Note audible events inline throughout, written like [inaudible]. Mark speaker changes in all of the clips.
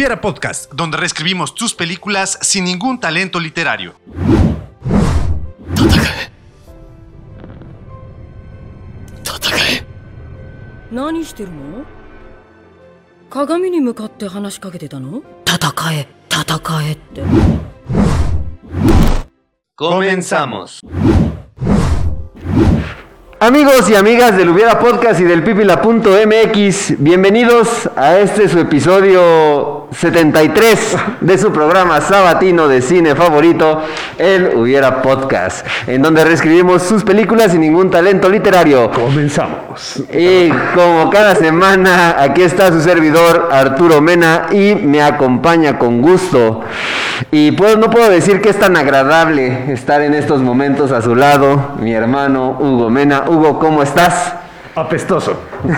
Speaker 1: Hubiera Podcast, donde reescribimos tus películas sin ningún talento literario.
Speaker 2: Comenzamos.
Speaker 3: Amigos y amigas del Hubiera Podcast y del Pipila.mx, bienvenidos a este su episodio 73 de su programa sabatino de cine favorito, el Hubiera Podcast, en donde reescribimos sus películas sin ningún talento literario.
Speaker 4: Comenzamos.
Speaker 3: Y como cada semana, aquí está su servidor Arturo Mena y me acompaña con gusto. Y pues no puedo decir que es tan agradable estar en estos momentos a su lado, mi hermano Hugo Mena. Hugo, ¿cómo estás?
Speaker 4: Apestoso. [laughs]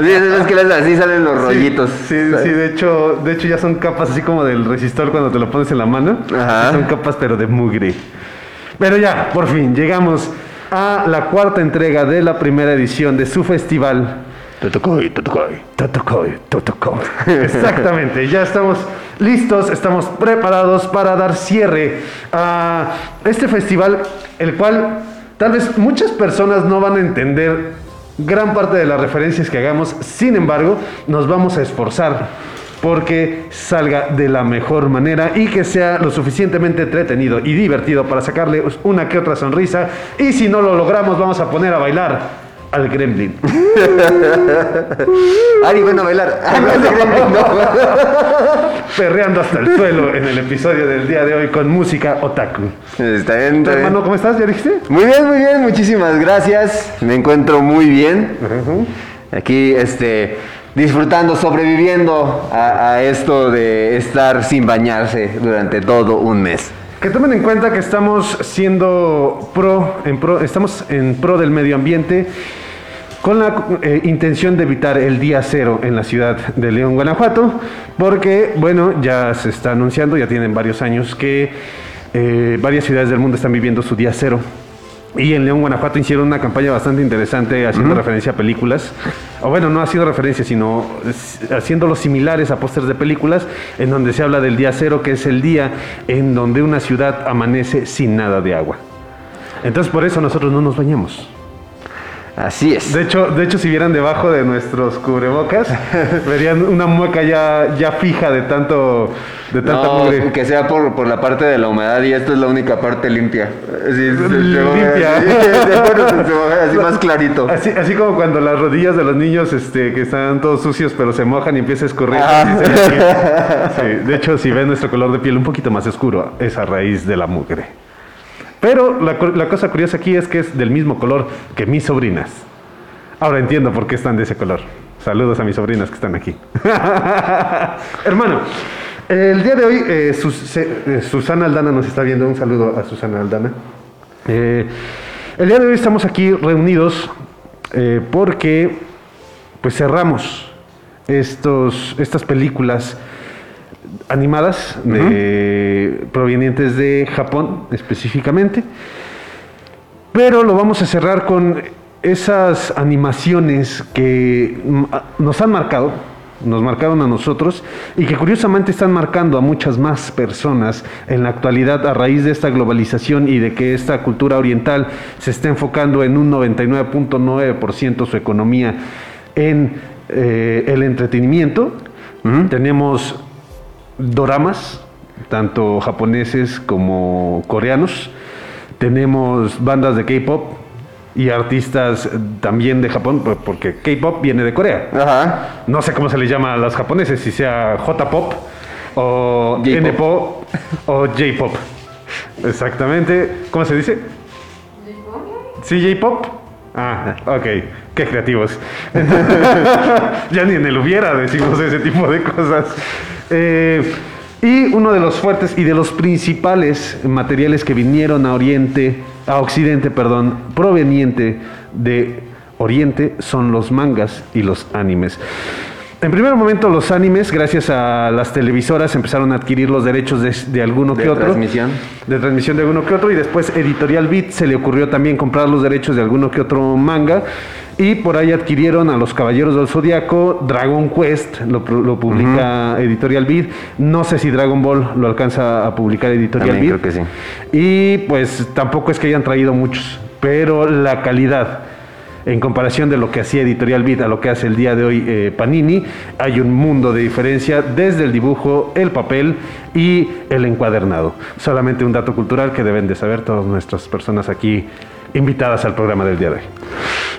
Speaker 3: Sí, es que así salen los rollitos.
Speaker 4: Sí, sí, de hecho, de hecho ya son capas así como del resistor cuando te lo pones en la mano.
Speaker 3: Ajá.
Speaker 4: Son capas pero de mugre. Pero ya, por fin, llegamos a la cuarta entrega de la primera edición de su festival. Totokoi, Totokoi, Totokoi, Totokoi. Exactamente, ya estamos listos, estamos preparados para dar cierre a este festival, el cual tal vez muchas personas no van a entender gran parte de las referencias que hagamos, sin embargo, nos vamos a esforzar porque salga de la mejor manera y que sea lo suficientemente entretenido y divertido para sacarle una que otra sonrisa. Y si no lo logramos, vamos a poner a bailar al gremlin. [laughs]
Speaker 3: Ari, bueno, a bailar. Ah, no, no.
Speaker 4: Perreando hasta el suelo en el episodio del día de hoy con música otaku.
Speaker 3: Está bien, está bien.
Speaker 4: Hermano, ¿cómo estás? ¿Ya dijiste?
Speaker 3: Muy bien, muy bien, muchísimas gracias. Me encuentro muy bien. Aquí, este, disfrutando, sobreviviendo a, a esto de estar sin bañarse durante todo un mes.
Speaker 4: Que tomen en cuenta que estamos siendo pro, en pro, estamos en pro del medio ambiente con la eh, intención de evitar el día cero en la ciudad de León, Guanajuato, porque, bueno, ya se está anunciando, ya tienen varios años que eh, varias ciudades del mundo están viviendo su día cero. Y en León, Guanajuato hicieron una campaña bastante interesante haciendo referencia a películas. O bueno, no haciendo referencia, sino s- haciéndolo similares a pósters de películas, en donde se habla del día cero, que es el día en donde una ciudad amanece sin nada de agua. Entonces por eso nosotros no nos bañamos.
Speaker 3: Así es.
Speaker 4: De hecho, de hecho si vieran debajo de nuestros cubrebocas, [laughs] verían una mueca ya, ya fija de tanto de tanta
Speaker 3: No,
Speaker 4: mugre.
Speaker 3: que sea por, por la parte de la humedad y esta es la única parte limpia. [laughs] Sí, se- se- se-
Speaker 4: Limpia.
Speaker 3: así más clarito.
Speaker 4: Así, así como cuando las rodillas de los niños este, que están todos sucios pero se mojan y empieza a escurrir.
Speaker 3: Ah.
Speaker 4: así. [laughs] Sí, de hecho, si ven nuestro color de piel un poquito más oscuro, es a raíz de la mugre. Pero la, cosa curiosa aquí es que es del mismo color que mis sobrinas. Ahora entiendo por qué están de ese color. Saludos a mis sobrinas que están aquí. [laughs] Hermano, el día de hoy eh, eh, Susana Aldana nos está viendo. Un saludo a Susana Aldana. Eh, el día de hoy estamos aquí reunidos porque pues cerramos estos, estas películas animadas de- provenientes de Japón específicamente. Pero lo vamos a cerrar con esas animaciones que nos han marcado, nos marcaron a nosotros y que curiosamente están marcando a muchas más personas en la actualidad a raíz de esta globalización y de que esta cultura oriental se está enfocando en un 99.9% su economía en eh, el entretenimiento. Tenemos doramas, tanto japoneses como coreanos. Tenemos bandas de K-pop y artistas también de Japón, porque K-pop viene de Corea.
Speaker 3: Ajá.
Speaker 4: No sé cómo se le llama a los japoneses, si sea J-pop o
Speaker 3: J-pop.
Speaker 4: N-pop o J-pop. Exactamente. ¿Cómo se dice? ¿Sí, J-pop? Ah, ok. Qué creativos. [laughs] [laughs] ya ni en el hubiera decimos ese tipo de cosas. Eh, y uno de los fuertes y de los principales materiales que vinieron a Oriente, a Occidente, perdón, proveniente de Oriente son los mangas y los animes. En primer momento los animes, gracias a las televisoras, empezaron a adquirir los derechos de, de alguno
Speaker 3: De
Speaker 4: que otro.
Speaker 3: transmisión.
Speaker 4: De transmisión de alguno que otro. Y después Editorial Beat se le ocurrió también comprar los derechos de alguno que otro manga. Y por ahí adquirieron a los Caballeros del Zodiaco, Dragon Quest, lo, pu- lo publica Editorial Beat. No sé si Dragon Ball lo alcanza a publicar Editorial Beat.
Speaker 3: creo que sí.
Speaker 4: Y pues tampoco es que hayan traído muchos, pero la calidad en comparación de lo que hacía Editorial Beat a lo que hace el día de hoy eh, Panini, hay un mundo de diferencia desde el dibujo, el papel y el encuadernado. Solamente un dato cultural que deben de saber todas nuestras personas aquí invitadas al programa del día de hoy.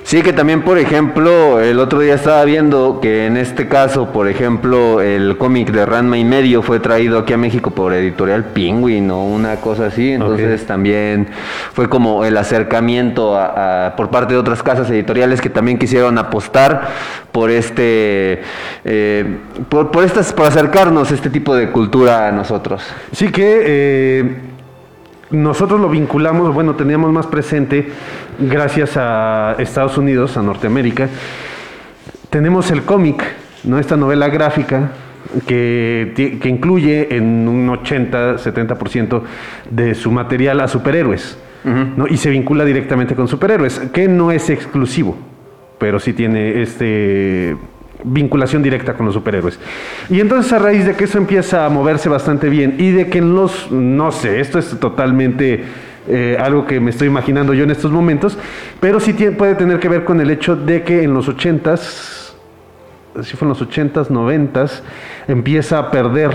Speaker 3: Sí, que también, por ejemplo, el otro día estaba viendo que en este caso, por ejemplo, el cómic de Ranma y medio fue traído aquí a México por Editorial Penguin o una cosa así. Entonces también fue como el acercamiento a- a- por parte de otras casas editoriales que también quisieron apostar por este, eh, por, por estas, por acercarnos este tipo de cultura a nosotros.
Speaker 4: Sí que eh, nosotros lo vinculamos, bueno, teníamos más presente gracias a Estados Unidos, a Norteamérica. Tenemos el cómic, ¿no? Esta novela gráfica que, que incluye en un 80-70% de su material a superhéroes, ¿no? Y se vincula directamente con superhéroes, que no es exclusivo, pero sí tiene este vinculación directa con los superhéroes. Y entonces a raíz de que eso empieza a moverse bastante bien y de que en los, no sé, esto es totalmente eh, algo que me estoy imaginando yo en estos momentos, pero sí tiene- puede tener que ver con el hecho de que en los 80s, si fue en los 80s, 90s, empieza a perder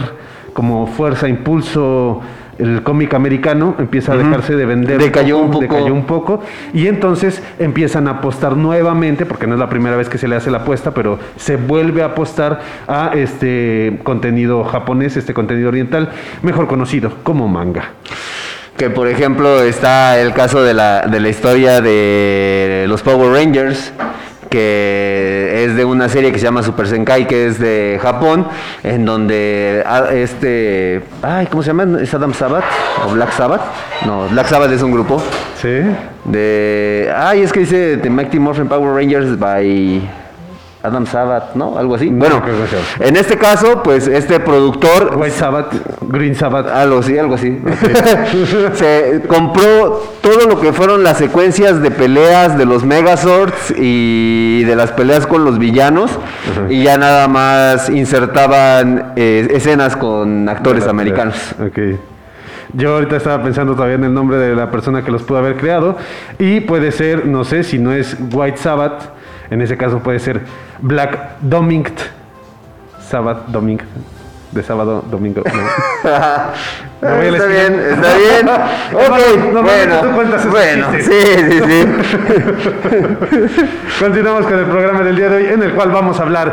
Speaker 4: como fuerza, impulso el cómic americano, empieza a dejarse de vender.
Speaker 3: Decayó un poco.
Speaker 4: decayó un poco y entonces empiezan a apostar nuevamente, porque no es la primera vez que se le hace la apuesta, pero se vuelve a apostar a este contenido japonés, este contenido oriental, mejor conocido como manga.
Speaker 3: Que por ejemplo está el caso de la, de la historia de los Power Rangers, que es de una serie que se llama Super Senkai, que es de Japón, en donde ah, este, ay, ¿cómo se llama? ¿Es Adam Sabbath o Black Sabbath? No, Black Sabbath es un grupo
Speaker 4: ¿Sí?
Speaker 3: de, ay, es que dice The Mighty Morphin Power Rangers by Adam Sabbath, ¿no? Algo así.
Speaker 4: No,
Speaker 3: bueno,
Speaker 4: creo que sea.
Speaker 3: en este caso, pues este productor
Speaker 4: White Sabbath, Green Sabbath.
Speaker 3: algo así, algo así. [laughs] Se compró todo lo que fueron las secuencias de peleas de los Megazords y de las peleas con los villanos. Y ya nada más insertaban eh, escenas con actores americanos.
Speaker 4: Ok. Yo ahorita estaba pensando todavía en el nombre de la persona que los pudo haber creado. Y puede ser, no sé, si no es White Sabbath, en ese caso puede ser Black Domingt. Sabbath Domingt. De sábado, domingo. no. [laughs] Voy
Speaker 3: está bien, está bien. [laughs] ok,
Speaker 4: tú
Speaker 3: bueno. Bueno, sí, sí, sí. [laughs]
Speaker 4: Continuamos con el programa del día de hoy, en el cual vamos a hablar.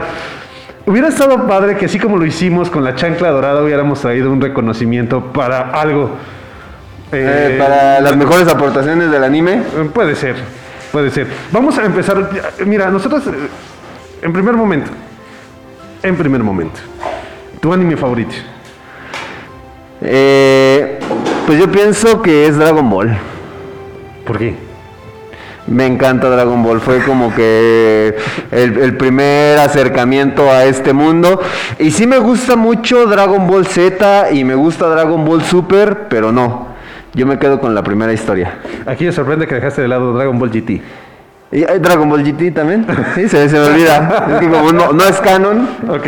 Speaker 4: Hubiera estado padre que así como lo hicimos con la chancla dorada, hubiéramos traído un reconocimiento para algo.
Speaker 3: Eh,
Speaker 4: Eh,
Speaker 3: para las mejores aportaciones del anime.
Speaker 4: Puede ser, puede ser. Vamos a empezar. Mira, nosotros, eh, en primer momento, en primer momento, tu anime favorito.
Speaker 3: Eh, pues yo pienso que es Dragon Ball.
Speaker 4: ¿Por qué?
Speaker 3: Me encanta Dragon Ball, fue como que el, el primer acercamiento a este mundo. Y sí me gusta mucho Dragon Ball Z y me gusta Dragon Ball Super, pero no. Yo me quedo con la primera historia.
Speaker 4: Aquí me sorprende que dejaste de lado Dragon Ball GT.
Speaker 3: ¿Y hay Dragon Ball GT también? [laughs] Sí, se, se me olvida. Es que como no, no es canon.
Speaker 4: Ok.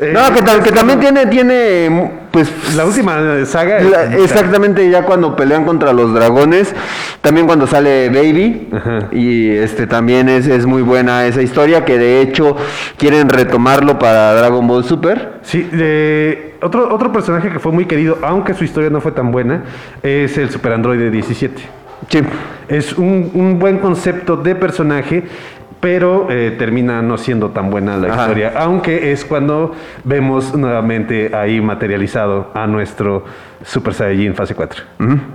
Speaker 4: Eh,
Speaker 3: No, que, tam- que también tiene, tiene, pues...
Speaker 4: La última saga.
Speaker 3: La- exactamente ya cuando pelean contra los dragones, también cuando sale Baby
Speaker 4: Ajá.
Speaker 3: y este también es, es muy buena esa historia que de hecho quieren retomarlo para Dragon Ball Super.
Speaker 4: Sí, de- otro, otro personaje que fue muy querido, aunque su historia no fue tan buena, es el Super Android 17.
Speaker 3: Sí.
Speaker 4: Es un, un buen concepto de personaje, pero eh, termina no siendo tan buena la
Speaker 3: Ajá.
Speaker 4: historia, aunque es cuando vemos nuevamente ahí materializado a nuestro Super Saiyajin fase 4.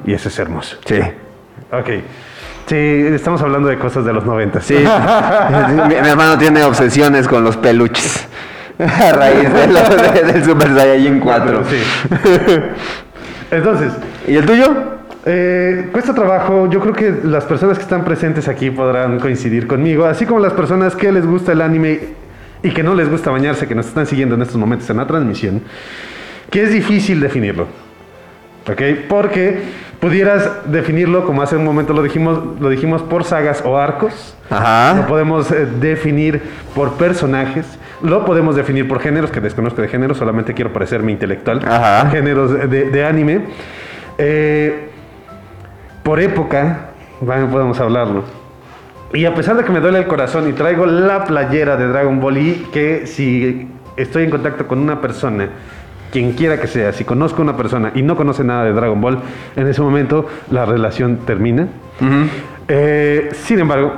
Speaker 4: Y ese es hermoso.
Speaker 3: Sí.
Speaker 4: Ok. Sí, estamos hablando de cosas de los 90.
Speaker 3: Sí. [laughs] mi, mi hermano tiene obsesiones con los peluches. A raíz de lo- de- del Super Saiyajin 4.
Speaker 4: Sí. Entonces,
Speaker 3: ¿Y el tuyo?
Speaker 4: Eh, cuesta trabajo, yo creo que las personas que están presentes aquí podrán coincidir conmigo, así como las personas que les gusta el anime y que no les gusta bañarse, que nos están siguiendo en estos momentos en la transmisión, que es difícil definirlo. ¿Ok? Porque pudieras definirlo, como hace un momento lo dijimos, lo dijimos por sagas o arcos.
Speaker 3: Ajá.
Speaker 4: Lo podemos eh, definir por personajes. Lo podemos definir por géneros, que desconozco de géneros, solamente quiero parecerme intelectual.
Speaker 3: Ajá.
Speaker 4: Géneros de, de anime. Eh, por época, bueno, podemos hablarlo. Y a pesar de que me duele el corazón y traigo la playera de Dragon Ball y que si estoy en contacto con una persona, quien quiera que sea, si conozco a una persona y no conoce nada de Dragon Ball, en ese momento la relación termina. Eh, sin embargo,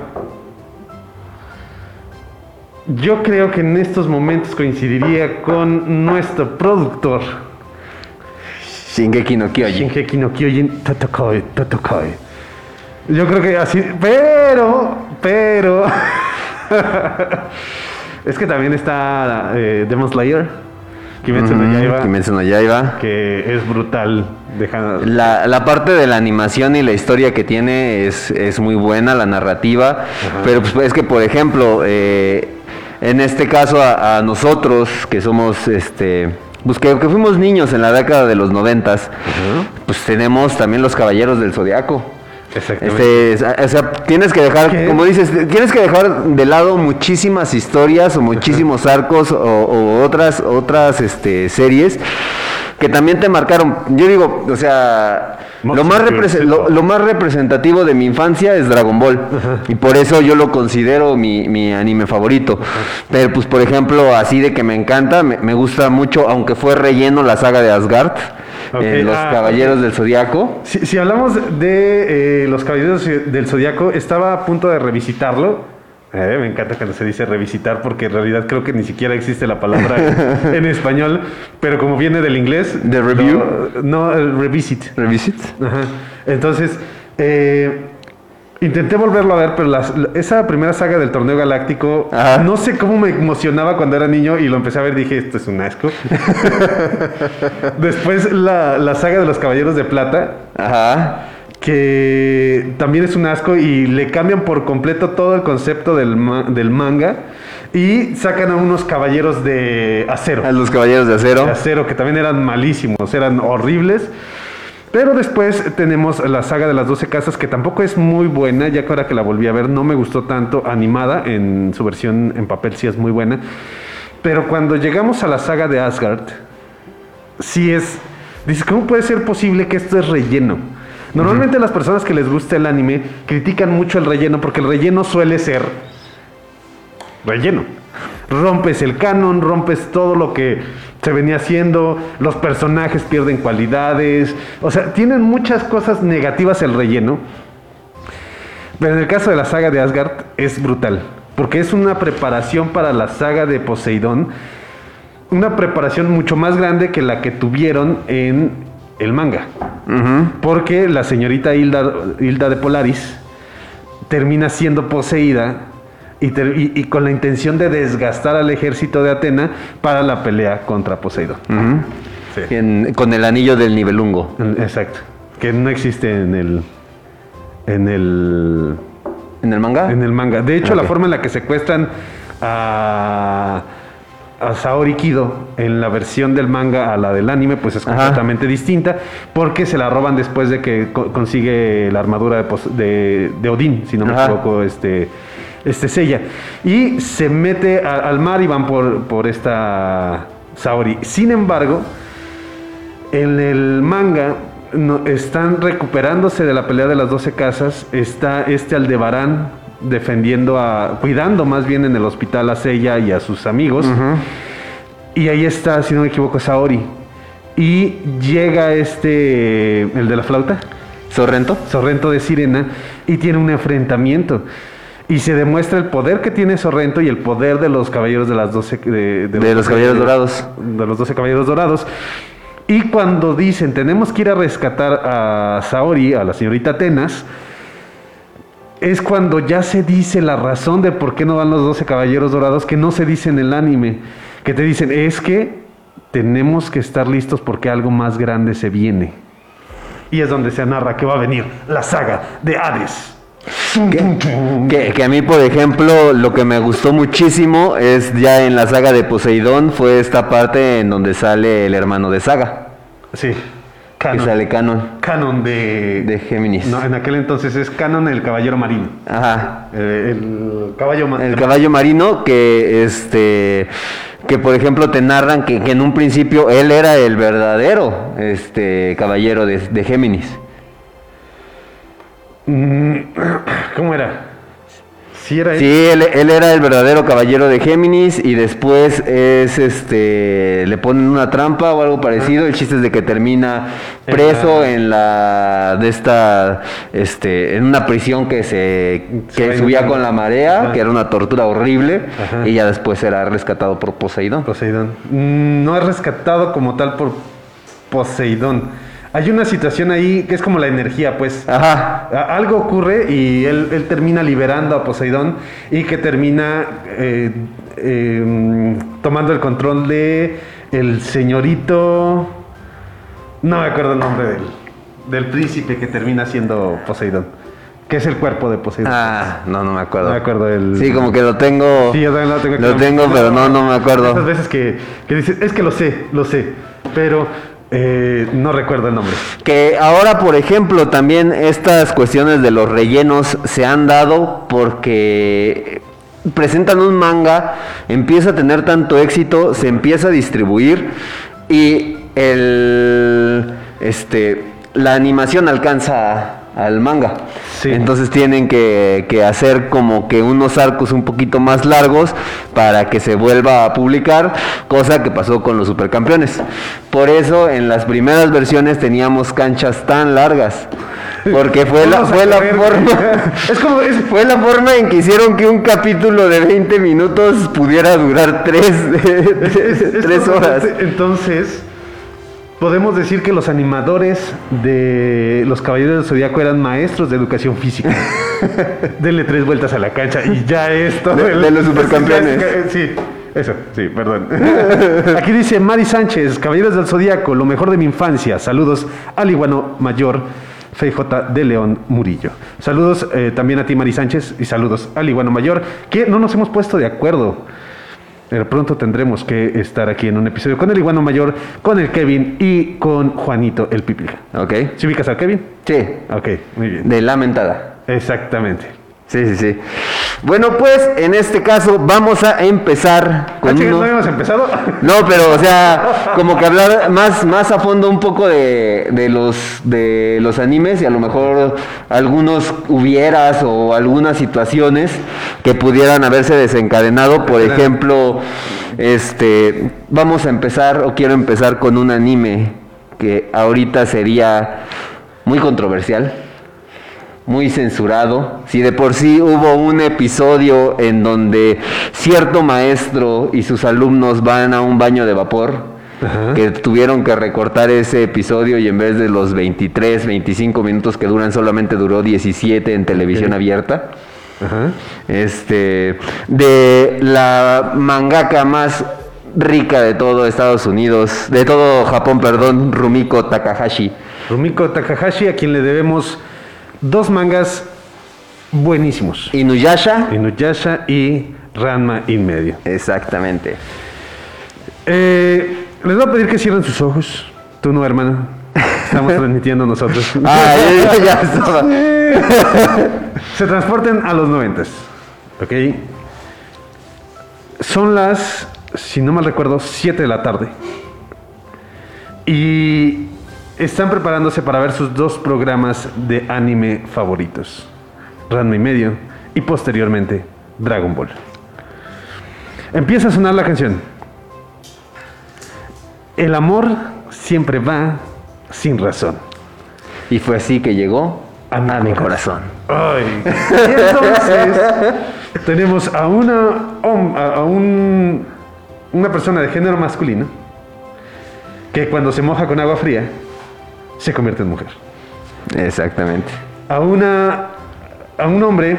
Speaker 4: yo creo que en estos momentos coincidiría con nuestro productor,
Speaker 3: Shingeki no Kyojin.
Speaker 4: Shingeki no Kyojin Totokoi, Totokoi. Yo creo que así, pero, pero, [laughs] es que también está eh, Demon Slayer, Kimetsu no Yaiba,
Speaker 3: Kimetsu no Yaiba.
Speaker 4: que es brutal. Deja,
Speaker 3: La, la parte de la animación y la historia que tiene es, es muy buena, la narrativa, pero pues es que, por ejemplo, eh, en este caso a, a nosotros, que somos, este, pues que, que fuimos niños en la década de los noventas, pues tenemos también los Caballeros del Zodiaco.
Speaker 4: Exactamente.
Speaker 3: Este, es- o sea, tienes que dejar,
Speaker 4: ¿Qué?
Speaker 3: como dices, tienes que dejar de lado muchísimas historias o muchísimos arcos o, o otras, otras este, series que también te marcaron. Yo digo, o sea, lo más, lo más representativo de mi infancia es Dragon Ball. Y por eso yo lo considero mi, mi anime favorito. Pero pues, por ejemplo, así de que me encanta, me, me gusta mucho, aunque fue relleno la saga de Asgard,
Speaker 4: Ok,
Speaker 3: eh, los
Speaker 4: ah,
Speaker 3: Caballeros del Zodiaco.
Speaker 4: Si, si hablamos de eh, los Caballeros del Zodiaco, estaba a punto de revisitarlo. Eh, me encanta cuando se dice revisitar porque en realidad creo que ni siquiera existe la palabra [laughs] en, español, pero como viene del inglés...
Speaker 3: ¿De review?
Speaker 4: No, el revisit.
Speaker 3: Revisit.
Speaker 4: Ajá. Entonces, eh, intenté volverlo a ver, pero las- esa primera saga del torneo galáctico,
Speaker 3: Ajá.
Speaker 4: no sé cómo me emocionaba cuando era niño y lo empecé a ver, dije, esto es un asco. [laughs] Después la, la saga de los Caballeros de Plata,
Speaker 3: Ajá.
Speaker 4: que también es un asco y le cambian por completo todo el concepto del, del manga y sacan a unos caballeros de acero
Speaker 3: A los Caballeros de Acero.
Speaker 4: de acero, que también eran malísimos, eran horribles. Pero después tenemos la saga de las 12 casas, que tampoco es muy buena, ya que ahora que la volví a ver no me gustó tanto animada, en su versión en papel sí es muy buena. Pero cuando llegamos a la saga de Asgard, sí es... Dices, ¿cómo puede ser posible que esto es relleno? Normalmente las personas que les gusta el anime critican mucho el relleno porque el relleno suele ser relleno. Rompes el canon, rompes todo lo que se venía haciendo, los personajes pierden cualidades, o sea, tienen muchas cosas negativas el relleno. Pero en el caso de la saga de Asgard es brutal, porque es una preparación para la saga de Poseidón, una preparación mucho más grande que la que tuvieron en el manga. Porque la señorita Hilda, Hilda de Polaris termina siendo poseída y, ter- y- y con la intención de desgastar al ejército de Atena para la pelea contra Poseidón. Sí.
Speaker 3: En- con el anillo del nivelungo.
Speaker 4: Exacto. Que no existe en el. En el.
Speaker 3: ¿En el manga?
Speaker 4: En el manga. De hecho, la
Speaker 3: Ok.
Speaker 4: forma en la que secuestran a. A Saori Kido en la versión del manga a la del anime, pues es
Speaker 3: Ajá.
Speaker 4: completamente distinta, porque se la roban después de que co- consigue la armadura de, de, de Odín, si no me
Speaker 3: Ajá.
Speaker 4: equivoco, este, este Seiya. Y se mete a- al mar y van por, por esta Saori. Sin embargo, en el manga no- están recuperándose de la pelea de las 12 casas. Está este Aldebarán defendiendo a. cuidando más bien en el hospital a Seiya y a sus amigos. Y ahí está, si no me equivoco, Saori. Y llega este. el de la flauta.
Speaker 3: ¿Sorrento?
Speaker 4: Sorrento de Sirena y tiene un enfrentamiento. Y se demuestra el poder que tiene Sorrento y el poder de los caballeros de las 12 de,
Speaker 3: De los Caballeros Dorados.
Speaker 4: De los 12 caballeros dorados. Y cuando dicen, tenemos que ir a rescatar a Saori, a la señorita Atenas, es cuando ya se dice la razón de por qué no van los 12 caballeros dorados, que no se dice en el anime. Que te dicen, es que tenemos que estar listos porque algo más grande se viene. Y es donde se narra que va a venir la saga de Hades.
Speaker 3: Que, que- que a mí, por ejemplo, lo que me gustó muchísimo es ya en la saga de Poseidón, fue esta parte en donde sale el hermano de Saga,
Speaker 4: Sí.
Speaker 3: que
Speaker 4: Canon.
Speaker 3: sale Canon
Speaker 4: Canon de...
Speaker 3: de Géminis.
Speaker 4: No, en aquel entonces es Canon el caballero marino.
Speaker 3: Ajá.
Speaker 4: Eh, el caballo marino.
Speaker 3: El caballo marino que este que por ejemplo te narran que, que en un principio él era el verdadero este caballero de, de Géminis. [clears throat]
Speaker 4: ¿Cómo era? Sí, era él.
Speaker 3: Sí, él, él era el verdadero caballero de Géminis y después es este le ponen una trampa o algo parecido. El chiste es de que termina preso en la de esta este en una prisión que se que subía con la marea, que era una tortura horrible y ya después era rescatado por Poseidón.
Speaker 4: Poseidón. Mm, No es rescatado como tal por Poseidón. Hay una situación ahí que es como la energía, pues.
Speaker 3: Ajá.
Speaker 4: Algo ocurre y él, él termina liberando a Poseidón y que termina eh, eh, tomando el control de el señorito. No me acuerdo el nombre del, del príncipe que termina siendo Poseidón. Que es el cuerpo de Poseidón.
Speaker 3: Ah, no, no me acuerdo.
Speaker 4: No me acuerdo el-
Speaker 3: Sí, como que lo tengo.
Speaker 4: Sí, yo también lo tengo.
Speaker 3: Lo tengo, pero no, no me
Speaker 4: Esas
Speaker 3: acuerdo.
Speaker 4: veces que, que dices, es que lo sé, lo sé, pero eh, no recuerdo el nombre.
Speaker 3: Que ahora, por ejemplo, también estas cuestiones de los rellenos se han dado porque presentan un manga, empieza a tener tanto éxito, se empieza a distribuir y el este la animación alcanza al manga.
Speaker 4: Sí.
Speaker 3: Entonces tienen que, que hacer como que unos arcos un poquito más largos para que se vuelva a publicar, cosa que pasó con los supercampeones. Por eso en las primeras versiones teníamos canchas tan largas. Porque fue [laughs] la,
Speaker 4: Vamos
Speaker 3: fue la forma.
Speaker 4: Es como, es- [laughs]
Speaker 3: Fue la forma en que hicieron que un capítulo de 20 minutos pudiera durar 3 [laughs]
Speaker 4: es- es
Speaker 3: tres horas.
Speaker 4: Entonces, podemos decir que los animadores de los Caballeros del Zodíaco eran maestros de educación física. [laughs] Denle tres vueltas a la cancha y ya es todo.
Speaker 3: De-
Speaker 4: el-
Speaker 3: de los [laughs] supercampeones.
Speaker 4: Sí, eso, sí, perdón. [laughs] Aquí dice Mari Sánchez, Caballeros del Zodíaco, lo mejor de mi infancia. Saludos al iguano mayor. FJ de León Murillo. Saludos eh, también a ti, Mari Sánchez, y saludos al iguano mayor, que no nos hemos puesto de acuerdo. Pero pronto tendremos que estar aquí en un episodio con el iguano mayor, con el Kevin y con Juanito el Piplica.
Speaker 3: ¿Ok?
Speaker 4: ¿Sí ubicas al Kevin?
Speaker 3: Sí,
Speaker 4: Ok, muy bien.
Speaker 3: de lamentada.
Speaker 4: Exactamente.
Speaker 3: Sí, sí, sí. Bueno, pues en este caso vamos a empezar
Speaker 4: Ah,
Speaker 3: con
Speaker 4: chica,
Speaker 3: uno-
Speaker 4: ¿No habíamos empezado?
Speaker 3: No, pero o sea, [laughs] como que hablar más, más a fondo un poco de, de los de los animes y a lo mejor algunos hubieras o algunas situaciones que pudieran haberse desencadenado. Por ejemplo, este vamos a empezar o quiero empezar con un anime que ahorita sería muy controversial muy censurado. Si de por sí hubo un episodio en donde cierto maestro y sus alumnos van a un baño de vapor,
Speaker 4: Ajá.
Speaker 3: que tuvieron que recortar ese episodio y en vez de los 23, 25 minutos que duran, solamente duró 17 en televisión abierta.
Speaker 4: Ajá.
Speaker 3: Este, de la mangaka más rica de todo Estados Unidos, de todo Japón, perdón, Rumiko Takahashi.
Speaker 4: Rumiko Takahashi, a quien le debemos dos mangas buenísimos.
Speaker 3: Inuyasha.
Speaker 4: Inuyasha y Ranma in medio.
Speaker 3: Exactamente.
Speaker 4: Eh, les voy a pedir que cierren sus ojos. Tú no, hermano. Estamos [laughs] transmitiendo nosotros.
Speaker 3: Ah, [laughs] ya, ya estaba.
Speaker 4: Se transporten a los noventas. ¿Ok? Son las, si no mal recuerdo, 7 de la tarde. Y están preparándose para ver sus dos programas de anime favoritos. Ranma y medio y posteriormente Dragon Ball. Empieza a sonar la canción. El amor siempre va sin razón.
Speaker 3: Y fue así que llegó
Speaker 4: A
Speaker 3: a
Speaker 4: mi corazón.
Speaker 3: corazón.
Speaker 4: Ay. Y entonces tenemos a una a un, una persona de género masculino que cuando se moja con agua fría se convierte en mujer.
Speaker 3: Exactamente.
Speaker 4: A una a un hombre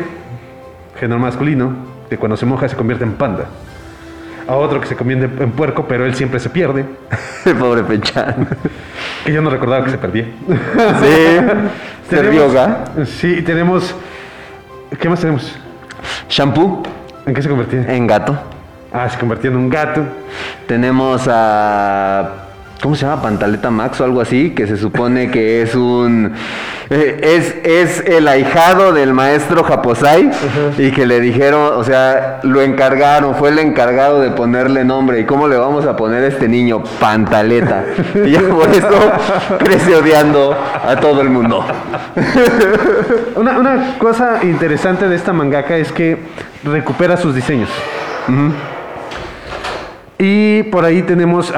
Speaker 4: género masculino que cuando se moja se convierte en panda. A otro que se convierte en puerco, pero él siempre se pierde. [laughs]
Speaker 3: Pobre Pechan.
Speaker 4: Que yo no recordaba que se perdía.
Speaker 3: Sí. [laughs]
Speaker 4: Sí, tenemos ¿Qué más tenemos?
Speaker 3: Shampoo
Speaker 4: ¿En qué se convirtió?
Speaker 3: en gato.
Speaker 4: Ah, se convirtió en un gato.
Speaker 3: Tenemos a. ¿Cómo se llama? Pantaleta Max o algo así, que se supone que es un. eh, es, es el ahijado del maestro Japosai y que le dijeron, o sea, lo encargaron, fue el encargado de ponerle nombre. ¿Y cómo le vamos a poner a este niño? Pantaleta. Y ya por eso crece odiando a todo el mundo.
Speaker 4: Una, una cosa interesante de esta mangaka es que recupera sus diseños. Y por ahí tenemos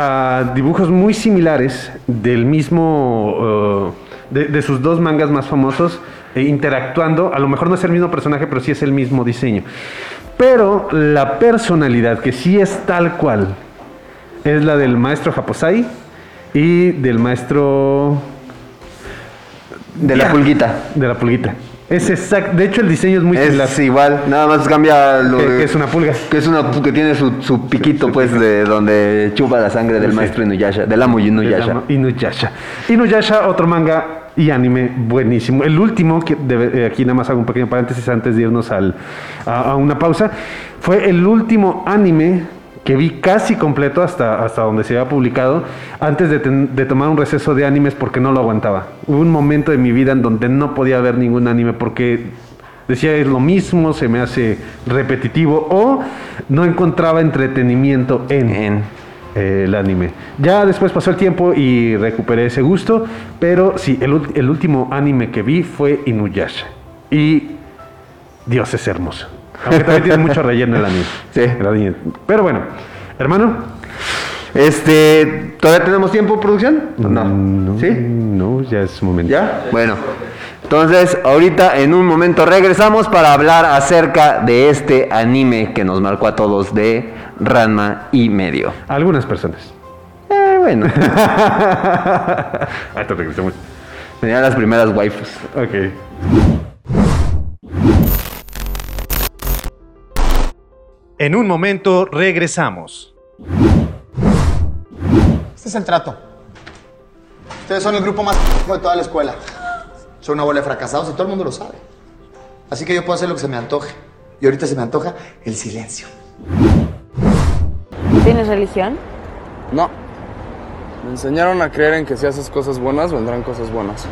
Speaker 4: dibujos muy similares del mismo, uh, de, de sus dos mangas más famosos, eh, interactuando. A lo mejor no es el mismo personaje, pero sí es el mismo diseño. Pero la personalidad, que sí es tal cual, es la del maestro Japosai y del maestro
Speaker 3: De la
Speaker 4: Ya.
Speaker 3: pulguita.
Speaker 4: de la pulguita. Es exacto. De hecho, el diseño es muy similar.
Speaker 3: Es igual, nada más cambia lo
Speaker 4: Que-
Speaker 3: de-
Speaker 4: que es una pulga.
Speaker 3: Que es una que tiene su, su piquito, pues, de donde chupa la sangre del
Speaker 4: Sí.
Speaker 3: maestro Inuyasha, del amo Inuyasha.
Speaker 4: Inuyasha. Inuyasha, otro manga y anime buenísimo. El último, que eh, aquí nada más hago un pequeño paréntesis antes de irnos al, a, a una pausa, fue el último anime que vi casi completo hasta, hasta donde se había publicado, antes de, ten- de tomar un receso de animes porque no lo aguantaba. Hubo un momento de mi vida en donde no podía ver ningún anime porque decía es lo mismo, se me hace repetitivo o no encontraba entretenimiento en,
Speaker 3: En.
Speaker 4: eh, el anime. Ya después pasó el tiempo y recuperé ese gusto, pero sí, el, el último anime que vi fue Inuyasha. Y Dios es hermoso. Aunque también tiene mucho relleno el anime. [laughs]
Speaker 3: Sí.
Speaker 4: El anime. Pero bueno, hermano.
Speaker 3: Este, ¿todavía tenemos tiempo, producción? No.
Speaker 4: No,
Speaker 3: ¿Sí?
Speaker 4: No, ya es momento.
Speaker 3: ¿Ya? Bueno. Entonces, ahorita en un momento regresamos para hablar acerca de este anime que nos marcó a todos de Ranma y medio.
Speaker 4: Algunas personas.
Speaker 3: Eh, bueno, [laughs] [laughs]
Speaker 4: Ahorita regresamos.
Speaker 3: venían las primeras waifus.
Speaker 4: Ok.
Speaker 1: En un momento regresamos.
Speaker 5: Este es el trato. Ustedes son el grupo más de toda la escuela. Son una bola de fracasados y todo el mundo lo sabe. Así que yo puedo hacer lo que se me antoje. Y ahorita se me antoja el silencio.
Speaker 6: ¿Tienes religión?
Speaker 7: No. Me enseñaron a creer en que si haces cosas buenas, vendrán cosas buenas.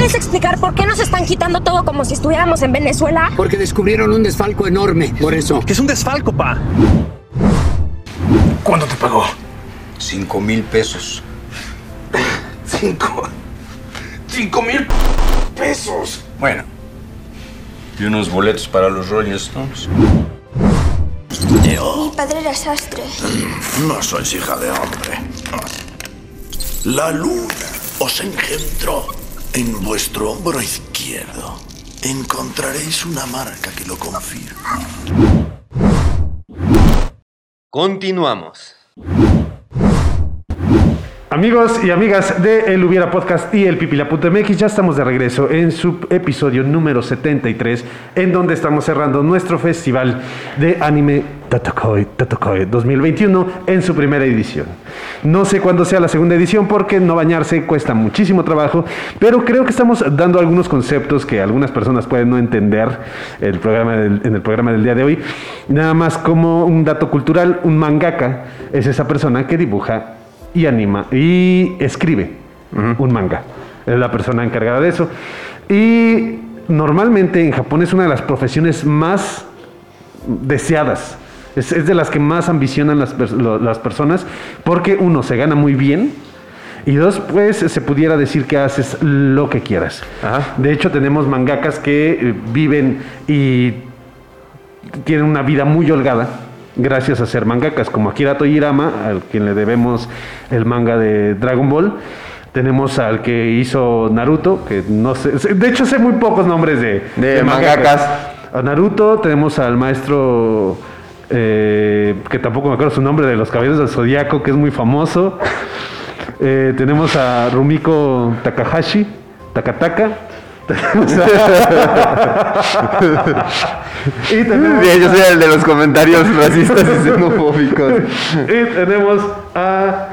Speaker 8: ¿Me puedes explicar por qué nos están quitando todo como si estuviéramos en Venezuela?
Speaker 9: Porque descubrieron un desfalco enorme, por eso.
Speaker 10: Que es un desfalco, pa. ¿Cuándo te pagó?
Speaker 11: Cinco mil pesos.
Speaker 10: Cinco. Cinco mil pesos.
Speaker 11: Bueno. Y unos boletos para los Rolling Stones.
Speaker 8: Mi padre era sastre.
Speaker 10: No sois hija de hombre. La luna os engendró en vuestro hombro izquierdo. Encontraréis una marca que lo confirma.
Speaker 2: Continuamos.
Speaker 4: Amigos y amigas de El Hubiera Podcast y el Pipila.mx, ya estamos de regreso en su episodio número 73, en donde estamos cerrando nuestro festival de anime Tatokoi, Tatokoi 2021 en su primera edición. No sé cuándo sea la segunda edición porque no bañarse cuesta muchísimo trabajo, pero creo que estamos dando algunos conceptos que algunas personas pueden no entender el programa en el programa del día de hoy. Nada más como un dato cultural, un mangaka es esa persona que dibuja y anima y escribe un manga. Es la persona encargada de eso. Y normalmente en Japón es una de las profesiones más deseadas. Es, es de las que más ambicionan las personas porque uno se gana muy bien y dos pues se pudiera decir que haces lo que quieras. De hecho tenemos mangakas que eh, viven y tienen una vida muy holgada gracias a ser mangakas, como Akira Toyirama, al quien le debemos el manga de Dragon Ball. Tenemos al que hizo Naruto, que no sé, de hecho sé muy pocos nombres de,
Speaker 3: De mangakas.
Speaker 4: A Naruto, tenemos al maestro, eh, que tampoco me acuerdo su nombre, de los Caballeros del Zodiaco, que es muy famoso. Eh, tenemos a Rumiko Takahashi, Takataka. [laughs] Y tenemos
Speaker 3: yo soy el de los comentarios racistas y xenofóbicos. [laughs]
Speaker 4: y tenemos a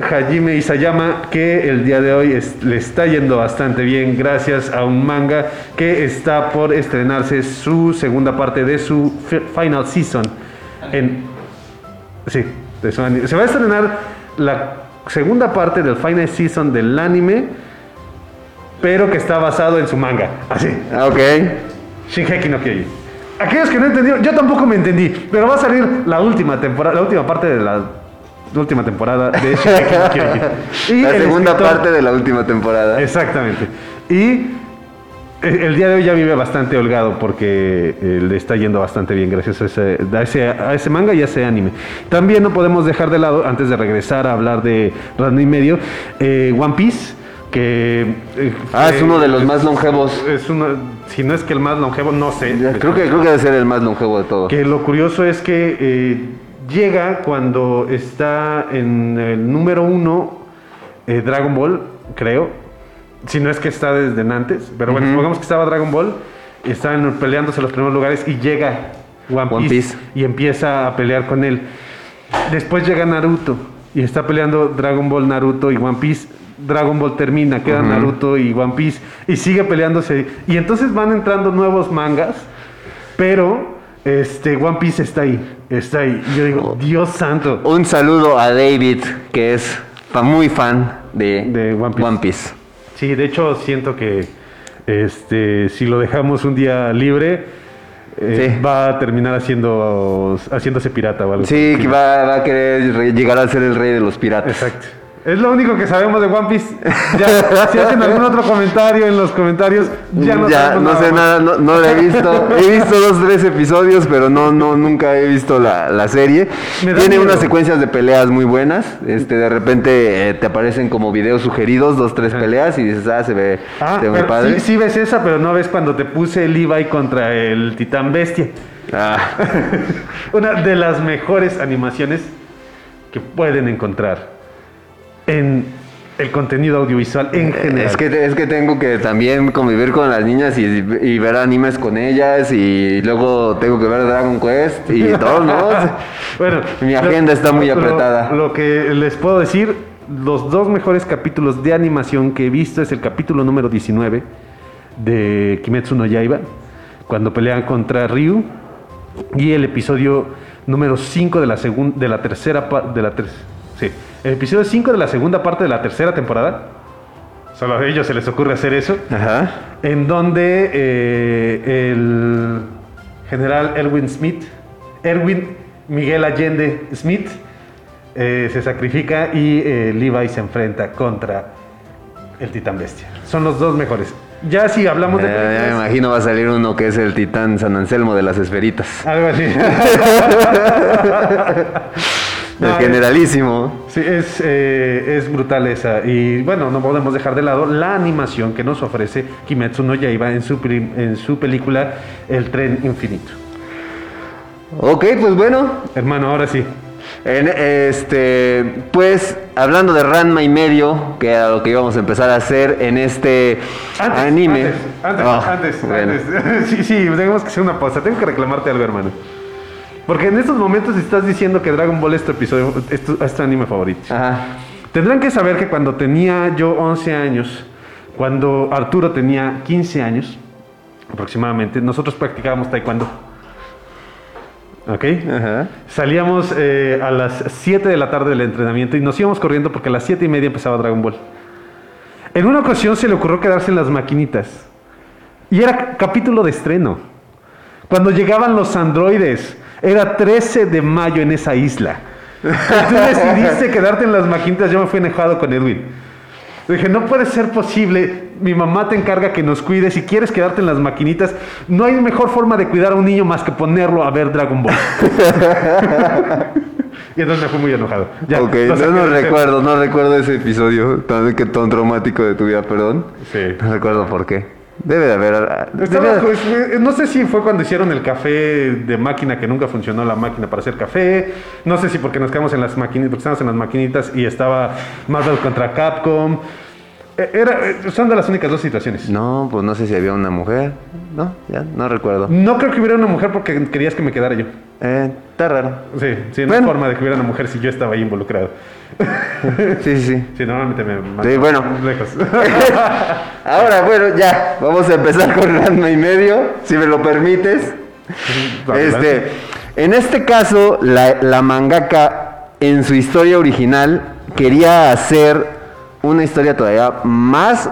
Speaker 4: Hajime Isayama, que el día de hoy es- le está yendo bastante bien gracias a un manga que está por estrenarse su segunda parte de su fi- final season. En, sí, de su ani- se va a estrenar la segunda parte del final season del anime, pero que está basado en su manga. Así.
Speaker 3: Ah, Ok.
Speaker 4: Shingeki no Kyojin. Aquellos que no entendieron, yo tampoco me entendí, pero va a salir la última temporada, la última parte de la última temporada de [laughs] Shingeki no Kyojin. Y
Speaker 3: la segunda
Speaker 4: escritor-
Speaker 3: parte de la última temporada.
Speaker 4: Exactamente. Y el el día de hoy ya vive bastante holgado porque eh, le está yendo bastante bien gracias a ese, a ese, a ese manga y a ese anime. También no podemos dejar de lado, antes de regresar a hablar de Ranma y medio, eh, One Piece, que... eh,
Speaker 3: Ah, es
Speaker 4: fue-
Speaker 3: uno de los más longevos.
Speaker 4: Es uno, si no es que el más longevo, no sé.
Speaker 3: Creo que, creo que debe ser el más longevo de todos.
Speaker 4: Que lo curioso es que eh, llega cuando está en el número uno eh, Dragon Ball, creo. Si no es que está desde antes. Pero bueno, supongamos que estaba Dragon Ball. Estaban peleándose los primeros lugares y llega One Piece,
Speaker 3: One Piece.
Speaker 4: y empieza a pelear con él. Después llega Naruto y está peleando Dragon Ball, Naruto y One Piece. Dragon Ball termina, queda
Speaker 3: Ujú.
Speaker 4: Naruto y One Piece y sigue peleándose. Y entonces van entrando nuevos mangas, pero este One Piece está ahí, está ahí. Y yo digo, Dios santo.
Speaker 3: Un saludo a David, que es muy fan de,
Speaker 4: De One Piece.
Speaker 3: One Piece.
Speaker 4: Sí, de hecho siento que este si lo dejamos un día libre eh,
Speaker 3: Sí.
Speaker 4: va a terminar haciendo haciéndose pirata o algo.
Speaker 3: Sí, que va, va a querer re- llegar a ser el rey de los piratas.
Speaker 4: Exacto. Es lo único que sabemos de One Piece. [laughs] Ya, si hacen algún otro comentario en los comentarios, ya no sabemos
Speaker 3: no sé nada, no, no la he visto. He visto dos tres episodios, pero no, no, nunca he visto la, la serie. Tiene
Speaker 4: miedo.
Speaker 3: unas secuencias de peleas muy buenas. Este, de repente eh, te aparecen como videos sugeridos, dos, tres peleas, y dices, ah, se ve,
Speaker 4: Ah,
Speaker 3: se ve padre.
Speaker 4: sí, sí ves esa, pero no ves cuando te puse el Levi contra el Titán Bestia.
Speaker 3: Ah, [laughs]
Speaker 4: Una de las mejores animaciones que pueden encontrar en el contenido audiovisual en general.
Speaker 3: es, que, es que tengo que también convivir con las niñas y, y ver animes con ellas, y luego tengo que ver Dragon Quest y [laughs] todo, ¿no?
Speaker 4: Bueno,
Speaker 3: Mi agenda está muy apretada.
Speaker 4: Lo, que les puedo decir, los dos mejores capítulos de animación que he visto es el capítulo número 19 de Kimetsu no Yaiba, cuando pelean contra Ryu, y el episodio número 5 de la segunda de la tercera de la ter- sí, el episodio 5 de la segunda parte de la tercera temporada. Solo a ellos se les ocurre hacer eso
Speaker 3: Ajá.
Speaker 4: en donde eh, el general Erwin Smith, Erwin Miguel Allende Smith, eh, se sacrifica y eh, Levi se enfrenta contra el Titán Bestia. Son los dos mejores. Ya si hablamos de
Speaker 3: ya me imagino va a salir uno que es el titán San Anselmo de las esferitas.
Speaker 4: algo así. [laughs] [laughs]
Speaker 3: El
Speaker 4: No,
Speaker 3: generalísimo.
Speaker 4: Sí, es, eh, es brutal esa. Y bueno, no podemos dejar de lado la animación que nos ofrece Kimetsu no Yaiba en su, en su película El tren infinito.
Speaker 3: Ok, pues bueno.
Speaker 4: Hermano, ahora sí.
Speaker 3: En, este, pues hablando de Ranma y medio, que era lo que íbamos a empezar a hacer en este
Speaker 4: Antes,
Speaker 3: anime.
Speaker 4: Antes, antes,
Speaker 3: Ah,
Speaker 4: antes,
Speaker 3: bueno.
Speaker 4: antes. [laughs] Sí, sí, tenemos que hacer una pausa. Tengo que reclamarte algo, hermano. Porque en estos momentos estás diciendo que Dragon Ball es tu episodio, es tu, es tu anime favorito.
Speaker 3: Ajá.
Speaker 4: Tendrán que saber que cuando tenía yo 11 años, cuando Arturo tenía 15 años aproximadamente, nosotros practicábamos taekwondo. ¿Ok?
Speaker 3: Ajá.
Speaker 4: Salíamos eh, a las 7 de la tarde del entrenamiento y nos íbamos corriendo porque a las 7 y media empezaba Dragon Ball. En una ocasión se le ocurrió quedarse en las maquinitas. Y era capítulo de estreno. Cuando llegaban los androides. Era 13 de mayo en esa isla. Tú decidiste [laughs] quedarte en las maquinitas. Yo me fui enojado con Edwin. Dije, no puede ser posible. Mi mamá te encarga que nos cuides. Si quieres quedarte en las maquinitas, no hay mejor forma de cuidar a un niño más que ponerlo a ver Dragon Ball. [laughs] y entonces me fui muy enojado. Ya,
Speaker 3: ok, no, no recuerdo, no recuerdo ese episodio tan, que tan traumático de tu vida, perdón.
Speaker 4: Sí.
Speaker 3: No recuerdo por qué. Debe de haber.
Speaker 4: pues, eh, no sé si fue cuando hicieron el café de máquina que nunca funcionó la máquina para hacer café. No sé si porque nos quedamos en las maquinitas, porque estábamos en las maquinitas y estaba Marvel contra Capcom. Eh, Era, eh, son de las únicas dos situaciones.
Speaker 3: No, pues no sé si había una mujer. No, ya, no recuerdo.
Speaker 4: No creo que hubiera una mujer porque querías que me quedara yo.
Speaker 3: Eh, está raro.
Speaker 4: Sí, sí, no hay forma de que hubiera una mujer si yo estaba ahí involucrado. [laughs]
Speaker 3: Sí, sí, sí.
Speaker 4: Sí, normalmente me
Speaker 3: Sí, bueno.
Speaker 4: lejos. [laughs]
Speaker 3: Ahora, bueno, ya, vamos a empezar con Ranma y medio, si me lo permites. Este, en este caso, la, la mangaka, en su historia original, quería hacer una historia todavía más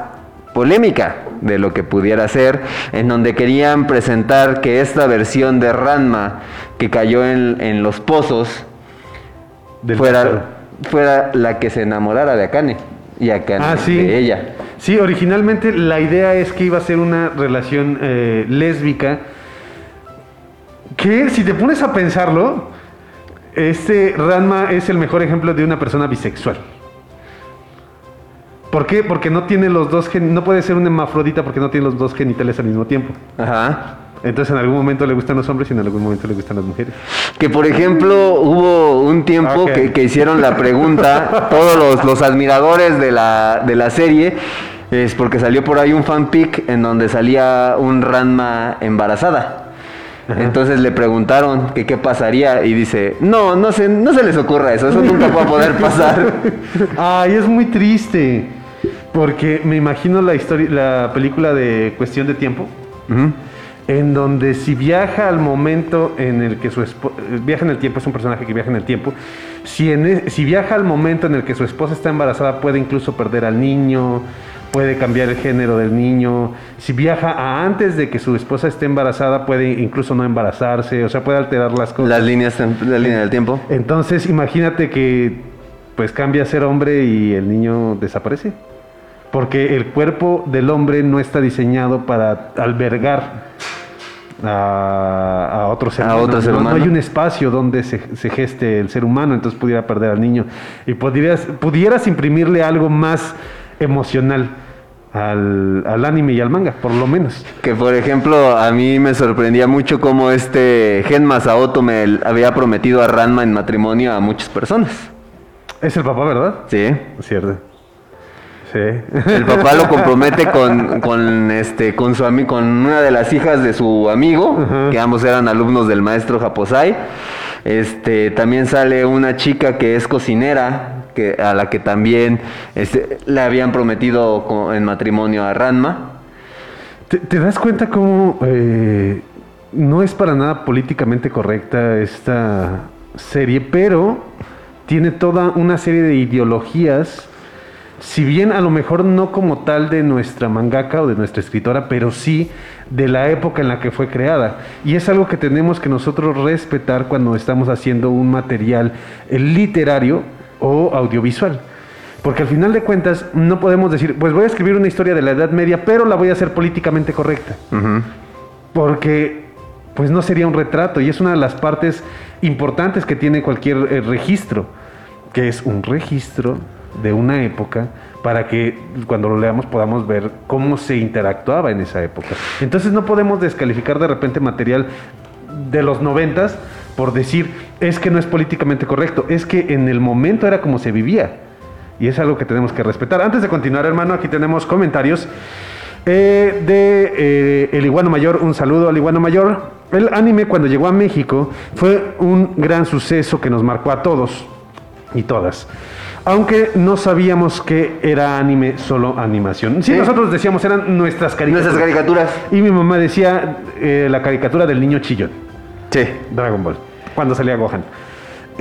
Speaker 3: polémica de lo que pudiera ser, en donde querían presentar que esta versión de Ranma que cayó en, en los pozos
Speaker 4: Del
Speaker 3: fuera, la que se enamorara de Akane y Akane
Speaker 4: Ah, sí.
Speaker 3: de ella.
Speaker 4: Sí, originalmente la idea es que iba a ser una relación eh, lésbica. Que si te pones a pensarlo, este Ranma es el mejor ejemplo de una persona bisexual. ¿Por qué? Porque no tiene los dos gen- no puede ser una hermafrodita porque no tiene los dos genitales al mismo tiempo.
Speaker 3: Ajá.
Speaker 4: Entonces en algún momento le gustan los hombres y en algún momento le gustan las mujeres.
Speaker 3: Que por ejemplo hubo un tiempo
Speaker 4: Ok.
Speaker 3: que, que hicieron la pregunta, [laughs] todos los, los admiradores de la, de la serie, es porque salió por ahí un fanpic en donde salía un Ranma embarazada. Entonces le preguntaron que qué pasaría y dice, no, no se, no se les ocurra eso, eso nunca va a poder pasar. [laughs]
Speaker 4: Ay, es muy triste. Porque me imagino la historia, la película de Cuestión de Tiempo. En donde si viaja al momento en el que su esposa... Viaja en el tiempo, es un personaje que viaja en el tiempo. Si, en e- si viaja al momento en el que su esposa está embarazada, puede incluso perder al niño, puede cambiar el género del niño. Si viaja a antes de que su esposa esté embarazada, puede incluso no embarazarse, o sea, puede alterar las cosas.
Speaker 3: Las líneas, tem- la línea del tiempo.
Speaker 4: Entonces, imagínate que pues cambia a ser hombre y el niño desaparece. Porque el cuerpo del hombre no está diseñado para albergar a, a otro ser
Speaker 3: A
Speaker 4: humano.
Speaker 3: otro ser
Speaker 4: no, hay un espacio donde se, se geste el ser humano, entonces pudiera perder al niño. Y pudieras, pudieras imprimirle algo más emocional al, al anime y al manga, por lo menos.
Speaker 3: Que por ejemplo, a mí me sorprendía mucho cómo este Gen Masaoto me había prometido a Ranma en matrimonio a muchas personas.
Speaker 4: Es el papá, ¿verdad?
Speaker 3: Sí.
Speaker 4: Cierto. Sí.
Speaker 3: El papá lo compromete con, con, este, con, su con una de las hijas de su amigo, que ambos eran alumnos del maestro Japosai. Este, también sale una chica que es cocinera, que, a la que también este, le habían prometido en matrimonio a Ranma.
Speaker 4: ¿Te, te das cuenta cómo eh, no es para nada políticamente correcta esta serie, pero tiene toda una serie de ideologías, si bien a lo mejor no como tal de nuestra mangaka o de nuestra escritora, pero sí de la época en la que fue creada. Y es algo que tenemos que nosotros respetar cuando estamos haciendo un material eh, literario o audiovisual. Porque al final de cuentas no podemos decir, pues voy a escribir una historia de la Edad Media, pero la voy a hacer políticamente correcta. Porque pues no sería un retrato y es una de las partes importantes que tiene cualquier eh, registro, que es un registro de una época para que cuando lo leamos podamos ver cómo se interactuaba en esa época. Entonces no podemos descalificar de repente material de los noventas por decir es que no es políticamente correcto, es que en el momento era como se vivía. Y es algo que tenemos que respetar. Antes de continuar, hermano, aquí tenemos comentarios. Eh, de eh, El Iguano Mayor, un saludo al Iguano Mayor. El anime cuando llegó a México fue un gran suceso que nos marcó a todos y todas. Aunque no sabíamos que era anime, solo animación. Sí, nosotros decíamos eran nuestras caricaturas.
Speaker 3: Nuestras caricaturas.
Speaker 4: Y mi mamá decía eh, la caricatura del niño chillón.
Speaker 3: Sí.
Speaker 4: Dragon Ball. Cuando salía Gohan.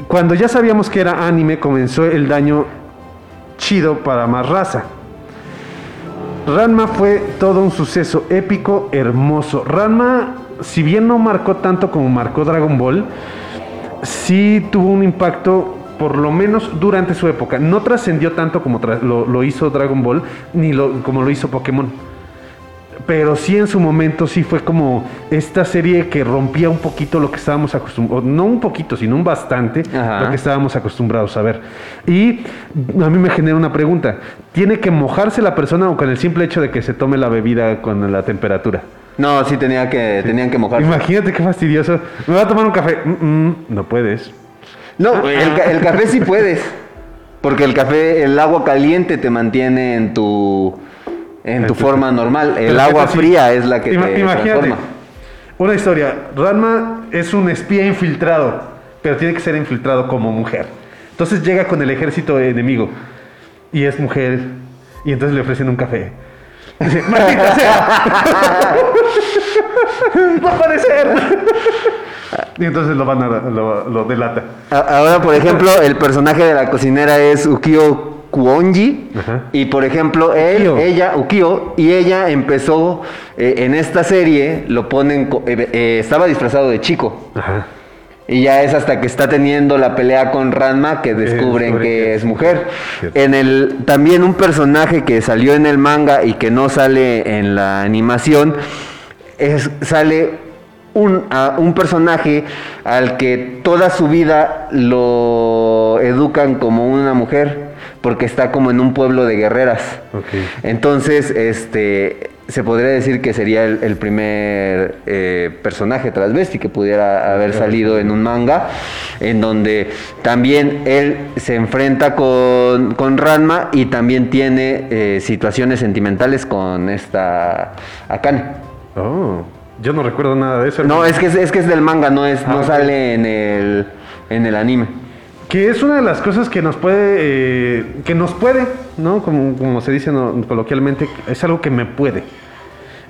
Speaker 4: Cuando ya sabíamos que era anime, comenzó el daño chido para más raza. Ranma fue todo un suceso épico, hermoso. Ranma, si bien no marcó tanto como marcó Dragon Ball, sí tuvo un impacto, por lo menos durante su época. No trascendió tanto como tra- lo, lo hizo Dragon Ball, ni lo- como lo hizo Pokémon. Pero sí en su momento sí fue como esta serie que rompía un poquito lo que estábamos acostumbrados, no un poquito, sino un bastante
Speaker 3: Ajá.
Speaker 4: lo que estábamos acostumbrados a ver. Y a mí me genera una pregunta, ¿tiene que mojarse la persona o con el simple hecho de que se tome la bebida con la temperatura?
Speaker 3: No, sí tenía que, tenían que mojarse.
Speaker 4: Imagínate qué fastidioso. Me voy a tomar un café. Mm, mm, no puedes.
Speaker 3: No, el, ca- el café sí puedes. Porque el café, el agua caliente te mantiene en tu en tu forma normal. El agua fría es la que
Speaker 4: Ima-
Speaker 3: te
Speaker 4: imagínate,
Speaker 3: transforma.
Speaker 4: una historia. Ranma es un espía infiltrado, pero tiene que ser infiltrado como mujer. Entonces llega con el ejército enemigo y es mujer y entonces le ofrecen un café. Dice, ¡Maldita sea! [laughs] [laughs] ¡Va a aparecer! Y entonces lo van a lo, lo delata.
Speaker 3: Ahora, por ejemplo, el personaje de la cocinera es Ukio Kuonji. Y por ejemplo, él, ella, Ukio, y ella empezó eh, en esta serie, lo ponen, eh, eh, estaba disfrazado de chico. Y ya es hasta que está teniendo la pelea con Ranma que descubren
Speaker 4: descubre
Speaker 3: que
Speaker 4: que
Speaker 3: es mujer. En el también un personaje que salió en el manga y que no sale en la animación es sale un, a- un personaje al que toda su vida lo educan como una mujer porque está como en un pueblo de guerreras. Entonces, este, se podría decir que sería el, el primer eh, personaje transvesti que pudiera haber salido en un manga, en donde también él se enfrenta con, con Ranma y también tiene eh, situaciones sentimentales con esta Akane.
Speaker 4: Oh, yo no recuerdo nada de eso.
Speaker 3: No, es que es, es que es del manga, no es,
Speaker 4: Ah,
Speaker 3: no sale en el, en el anime.
Speaker 4: Que es una de las cosas que nos puede, eh, que nos puede, ¿no? Como, como se dice no, coloquialmente, es algo que me puede.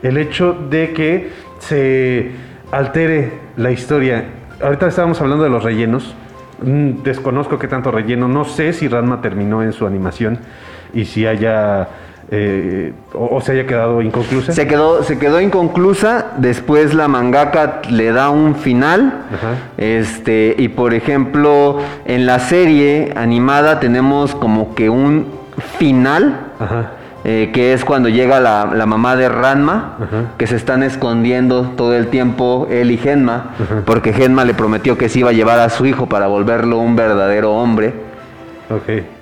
Speaker 4: El hecho de que se altere la historia. Ahorita estábamos hablando de los rellenos. Mm, Desconozco qué tanto relleno. No sé si Ranma terminó en su animación y si haya eh, o, o se haya quedado inconclusa.
Speaker 3: Se quedó, se quedó inconclusa, después la mangaka le da un final. Este, y por ejemplo, en la serie animada tenemos como que un final. eh, que es cuando llega la, la mamá de Ranma, que se están escondiendo todo el tiempo él y Genma, porque Genma le prometió que se iba a llevar a su hijo para volverlo un verdadero hombre.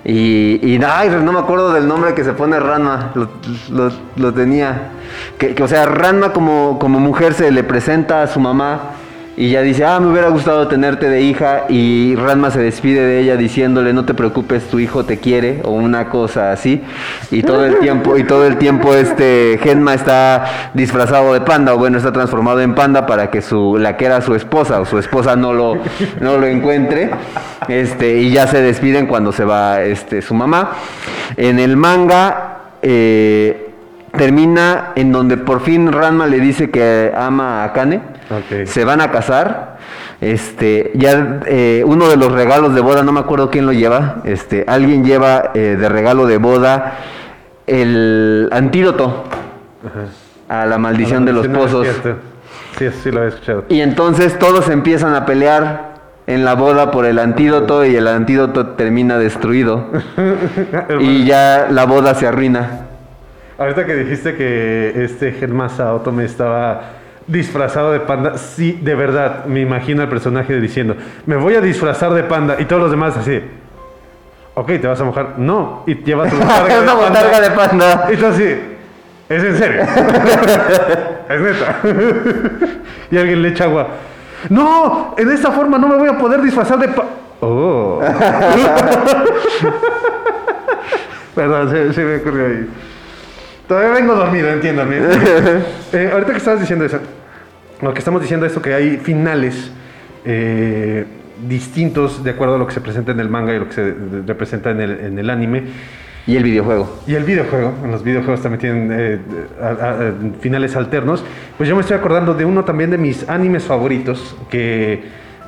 Speaker 3: Y, y no me acuerdo del nombre que se pone Ranma, lo, lo- lo tenía. Que, que, o sea, Ranma como, como mujer se le presenta a su mamá y ya dice, ah, me hubiera gustado tenerte de hija. Y Ranma se despide de ella diciéndole, no te preocupes, tu hijo te quiere, o una cosa así. Y todo el tiempo, y todo el tiempo este Genma está disfrazado de panda, o bueno, está transformado en panda para que su, la que era su esposa, o su esposa no lo, no lo encuentre. Este, y ya se despiden cuando se va este, su mamá. En el manga eh, termina en donde por fin Ranma le dice que ama a Akane. Se van a casar. Este, ya eh, uno de los regalos de boda, no me acuerdo quién lo lleva. Este, alguien lleva eh, de regalo de boda el antídoto a la maldición de los
Speaker 4: no,
Speaker 3: pozos.
Speaker 4: Sí, sí lo había escuchado.
Speaker 3: Y entonces todos empiezan a pelear en la boda por el antídoto y el antídoto termina destruido. [laughs] y ya la boda se arruina.
Speaker 4: Ahorita que dijiste que este Genma Saotome estaba disfrazado de panda, sí, de verdad, me imagino al personaje diciendo, me voy a disfrazar de panda y todos los demás así. Ok, ¿te vas a mojar? No, y llevas tu [laughs] botarga
Speaker 3: Una botarga de panda.
Speaker 4: Y tú así, ¿es en serio? [laughs] es neta. y alguien le echa agua. No, en esta forma no me voy a poder disfrazar de pa... Oh. [laughs] Perdón, se, se me ocurrió ahí. Todavía vengo dormido, entiéndame. [laughs] Eh, ahorita que estabas diciendo eso, lo que estamos diciendo es que hay finales eh, distintos de acuerdo a lo que se presenta en el manga y lo que se representa en el, en el anime.
Speaker 3: Y el videojuego.
Speaker 4: Y el videojuego, los videojuegos también tienen eh, a- a- a- finales alternos. Pues yo me estoy acordando de uno también de mis animes favoritos, que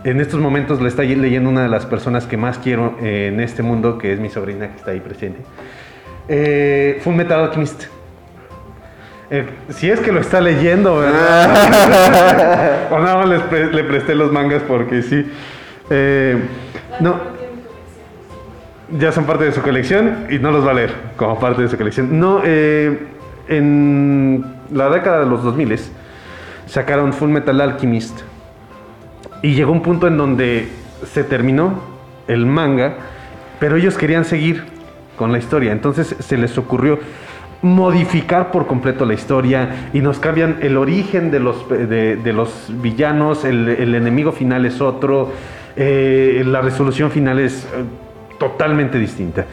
Speaker 4: en estos momentos le está leyendo una de las personas que más quiero eh, en este mundo, que es mi sobrina que está ahí presente. Eh, Full Metal Alchemist. Eh, si es que lo está leyendo, ¿verdad? [laughs] o nada más les pre- le presté los mangas porque sí. Eh, no. Ya son parte de su colección y no los va a leer como parte de su colección. No, eh, en la década de los 2000 sacaron Full Metal Alchemist y llegó un punto en donde se terminó el manga, pero ellos querían seguir con la historia. Entonces se les ocurrió modificar por completo la historia y nos cambian el origen de los, de, los villanos, el, el enemigo final es otro, eh, la resolución final es eh, totalmente distinta.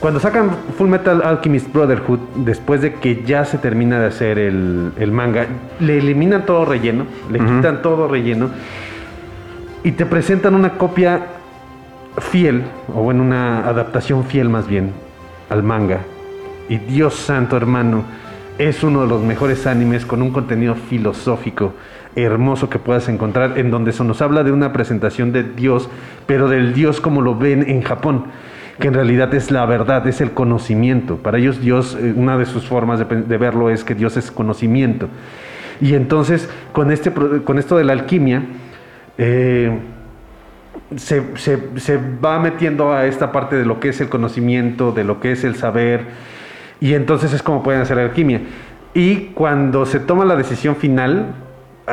Speaker 4: Cuando sacan Full Metal Alchemist Brotherhood, después de que ya se termina de hacer el, el manga, le eliminan todo relleno, le quitan todo relleno y te presentan una copia fiel, o bueno, una adaptación fiel más bien, al manga. Y Dios santo, hermano, es uno de los mejores animes con un contenido filosófico hermoso que puedas encontrar, en donde se nos habla de una presentación de Dios, pero del Dios como lo ven en Japón que en realidad es la verdad, es el conocimiento. Para ellos Dios, eh, una de sus formas de, verlo es que Dios es conocimiento. Y entonces, con, este, con esto de la alquimia, eh, se, se- se va metiendo a esta parte de lo que es el conocimiento, de lo que es el saber, y entonces es como pueden hacer alquimia. Y cuando se toma la decisión final,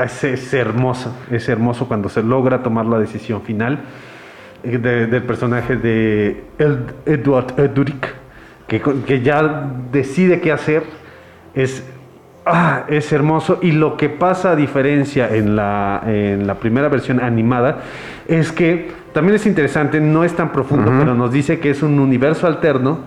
Speaker 4: es, es hermoso, es hermoso cuando se logra tomar la decisión final eh, de- del personaje de Ed- Edward Edurick, que, que ya decide qué hacer, es, ah, es hermoso. Y lo que pasa a diferencia en la, en la primera versión animada es que también es interesante, no es tan profundo, pero nos dice que es un universo alterno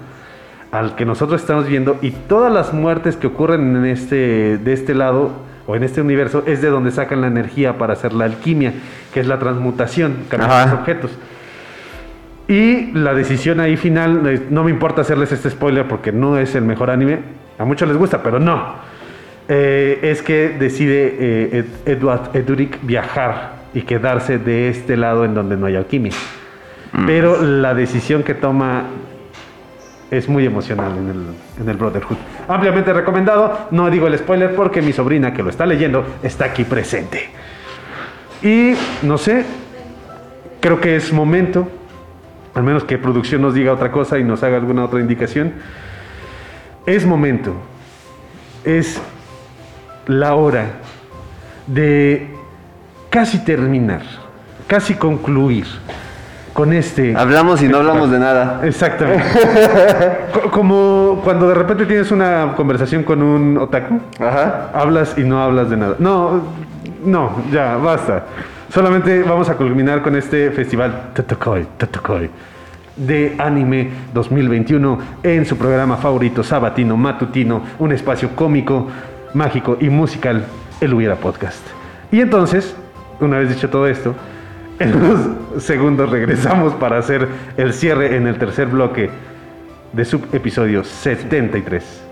Speaker 4: al que nosotros estamos viendo y todas las muertes que ocurren en este, de este lado o en este universo es de donde sacan la energía para hacer la alquimia, que es la transmutación, cambiar los objetos. Y la decisión ahí final, eh, no me importa hacerles este spoiler porque no es el mejor anime, a muchos les gusta, pero no. Eh, es que decide eh, Ed- Edward Edurick viajar y quedarse de este lado en donde no hay alquimia. Pero la decisión que toma es muy emocional en el, en el Brotherhood. Ampliamente recomendado. No digo el spoiler porque mi sobrina que lo está leyendo está aquí presente. Y no sé, creo que es momento, al menos que producción nos diga otra cosa y nos haga alguna otra indicación. Es momento, es la hora de casi terminar, casi concluir con este.
Speaker 3: Hablamos y no hablamos de nada.
Speaker 4: Exactamente. [laughs] Co- Como cuando de repente tienes una conversación con un otaku, hablas y no hablas de nada. No, no, ya, basta. Solamente vamos a culminar con este festival Totokoi, Totokoi de anime 2021 en su programa favorito sabatino matutino, un espacio cómico, mágico y musical, el Hubiera Podcast. Y entonces, una vez dicho todo esto, en unos segundos regresamos para hacer el cierre en el tercer bloque de su episodio 73.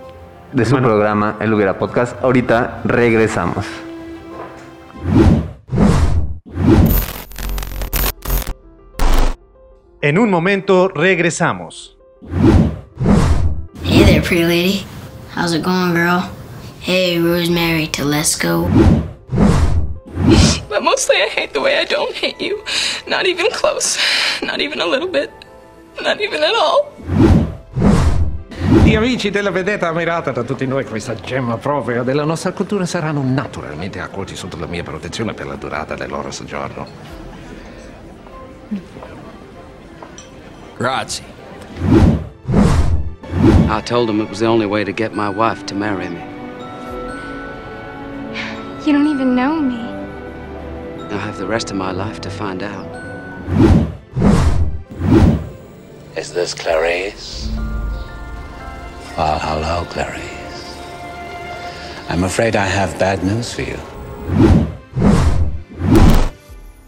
Speaker 3: De su programa, el Hubiera Podcast. Ahorita regresamos.
Speaker 1: En un momento regresamos.
Speaker 6: Hey there, pretty lady. How's it going, girl? Hey, Rosemary Telesco.
Speaker 12: But mostly I hate the way I don't hate you. Not even close. Not even a little bit. Not even at all.
Speaker 13: Gli amici della vedetta ammirata da tutti noi, questa gemma propria della nostra cultura saranno naturalmente accolti sotto la mia protezione per la durata del loro soggiorno.
Speaker 14: Grazie. I told him it was the only way to get my wife to marry me.
Speaker 15: You don't even know me.
Speaker 14: I'll have the rest of my life to find out.
Speaker 16: Is this Clarice? Well, hello, Clarice. I'm afraid I have bad news for you.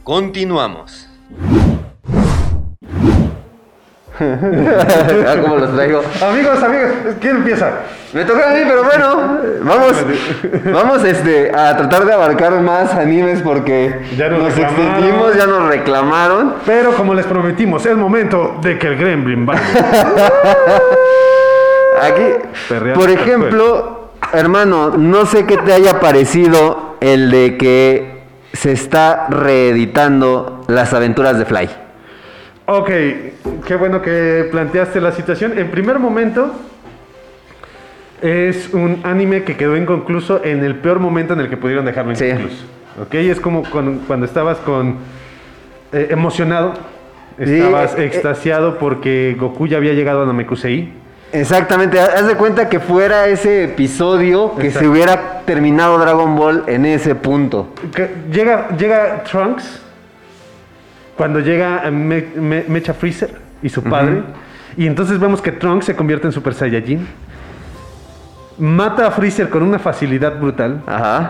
Speaker 2: Continuamos. [laughs]
Speaker 3: Ah, ¿Cómo los traigo?
Speaker 4: Amigos, amigos, ¿quién empieza?
Speaker 3: Me toca a mí, pero bueno, vamos, [laughs] vamos este, a tratar de abarcar más animes porque
Speaker 4: Ya nos
Speaker 3: extendimos, ya nos reclamaron.
Speaker 4: Pero como les prometimos, es momento de que el Gremlin vaya. [laughs]
Speaker 3: Aquí, por ejemplo, hermano, no sé qué te haya parecido el de que se está reeditando las aventuras de Fly.
Speaker 4: Ok, qué bueno que planteaste la situación. En primer momento, es un anime que quedó inconcluso en el peor momento en el que pudieron dejarlo inconcluso. Ok, es como con- cuando estabas con eh, emocionado,
Speaker 3: Sí,
Speaker 4: estabas
Speaker 3: eh,
Speaker 4: extasiado porque Goku ya había llegado a Namekusei.
Speaker 3: Exactamente, haz de cuenta que fuera ese episodio que se hubiera terminado Dragon Ball en ese punto.
Speaker 4: Que llega, llega Trunks, cuando llega eh, Me- Me- Mecha Freezer y su padre, Y entonces vemos que Trunks se convierte en Super Saiyajin. Mata a Freezer con una facilidad brutal.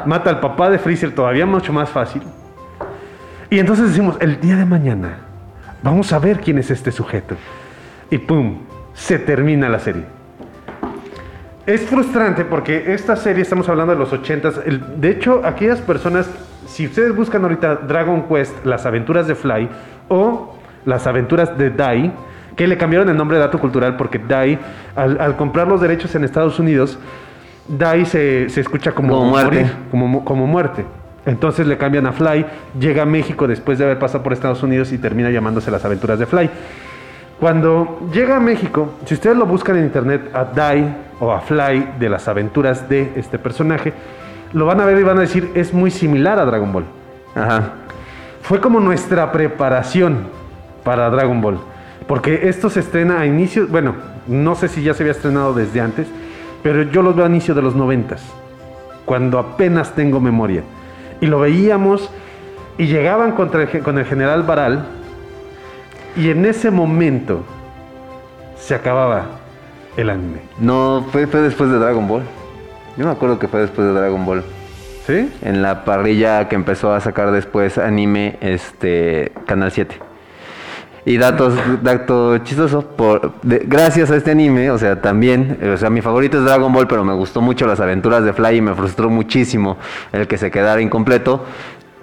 Speaker 4: Mata al papá de Freezer todavía mucho más fácil. Y entonces decimos, el día de mañana, vamos a ver quién es este sujeto. Y pum, se termina la serie. Es frustrante porque esta serie, estamos hablando de los 80s. el- de hecho, aquellas personas, si ustedes buscan ahorita Dragon Quest, las aventuras de Fly o las aventuras de Dai, que le cambiaron el nombre de dato cultural porque Dai, al, al comprar los derechos en Estados Unidos, Dai se, se escucha como,
Speaker 3: Como muerte.
Speaker 4: morir, como, como muerte. Entonces le cambian a Fly, llega a México después de haber pasado por Estados Unidos y termina llamándose las aventuras de Fly. Cuando llega a México, si ustedes lo buscan en internet a Dai o a Fly de las aventuras de este personaje, lo van a ver y van a decir es muy similar a Dragon Ball. Fue como nuestra preparación para Dragon Ball. Porque esto se estrena a inicios, bueno, no sé si ya se había estrenado desde antes, pero yo los veo a inicio de los noventas, cuando apenas tengo memoria. Y lo veíamos y llegaban contra con el general Baral y en ese momento se acababa el anime.
Speaker 3: No, fue, fue después de Dragon Ball. Yo me acuerdo que fue después de Dragon Ball.
Speaker 4: ¿Sí?
Speaker 3: En la parrilla que empezó a sacar después anime, este, Canal 7. Y datos, dato chistoso, por, de- gracias a este anime, o sea, también, o sea, mi favorito es Dragon Ball, pero me gustó mucho las aventuras de Fly y me frustró muchísimo el que se quedara incompleto.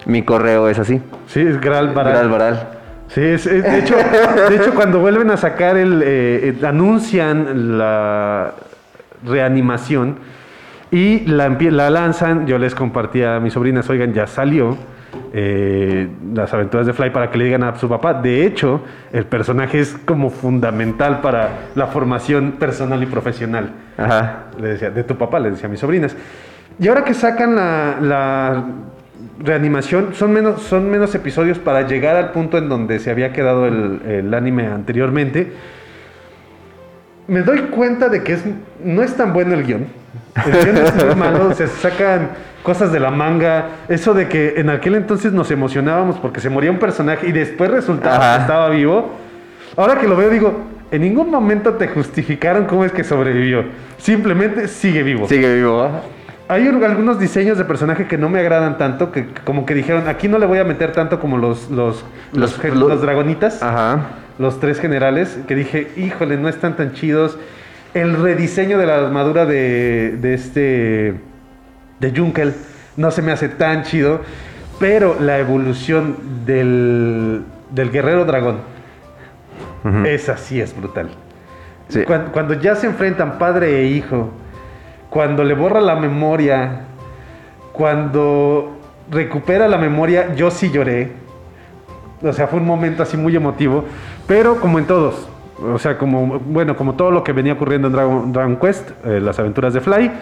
Speaker 3: Mi correo es así.
Speaker 4: Sí, es Gral Baral.
Speaker 3: Gral Baral.
Speaker 4: Sí, es- es- de, hecho, de hecho, cuando vuelven a sacar el. eh, eh, anuncian la reanimación y la, lanzan, yo les compartí a mis sobrinas, oigan, ya salió. eh, las aventuras de Fly para que le digan a su papá. De hecho, el personaje es como fundamental para la formación personal y profesional.
Speaker 3: Ajá.
Speaker 4: Le decía, de tu papá, le decía a mis sobrinas. Y ahora que sacan la, la reanimación, son menos, son menos episodios para llegar al punto en donde se había quedado el, el anime anteriormente. Me doy cuenta de que es, no es tan bueno el guion. El guion es muy malo, se sacan cosas de la manga. Eso de que en aquel entonces nos emocionábamos porque se moría un personaje y después resultaba que estaba vivo. Ahora que lo veo, digo, en ningún momento te justificaron cómo es que sobrevivió. Simplemente sigue vivo.
Speaker 3: Sigue vivo. ¿ah?
Speaker 4: Hay un- algunos diseños de personaje que no me agradan tanto, que como que dijeron, aquí no le voy a meter tanto como los, los, los,
Speaker 3: Los-
Speaker 4: los dragonitas, los tres generales, que dije, híjole, no están tan chidos. El rediseño de la armadura de, de este, de Junkel, no se me hace tan chido, pero la evolución del, del guerrero dragón, esa sí es brutal. Cuan- Cuando, ya se enfrentan padre e hijo, cuando le borra la memoria, cuando recupera la memoria, yo sí lloré. O sea, fue un momento así muy emotivo, pero como en todos. O sea, como, bueno, como todo lo que venía ocurriendo en Dragon, Dragon Quest, eh, las aventuras de Fly.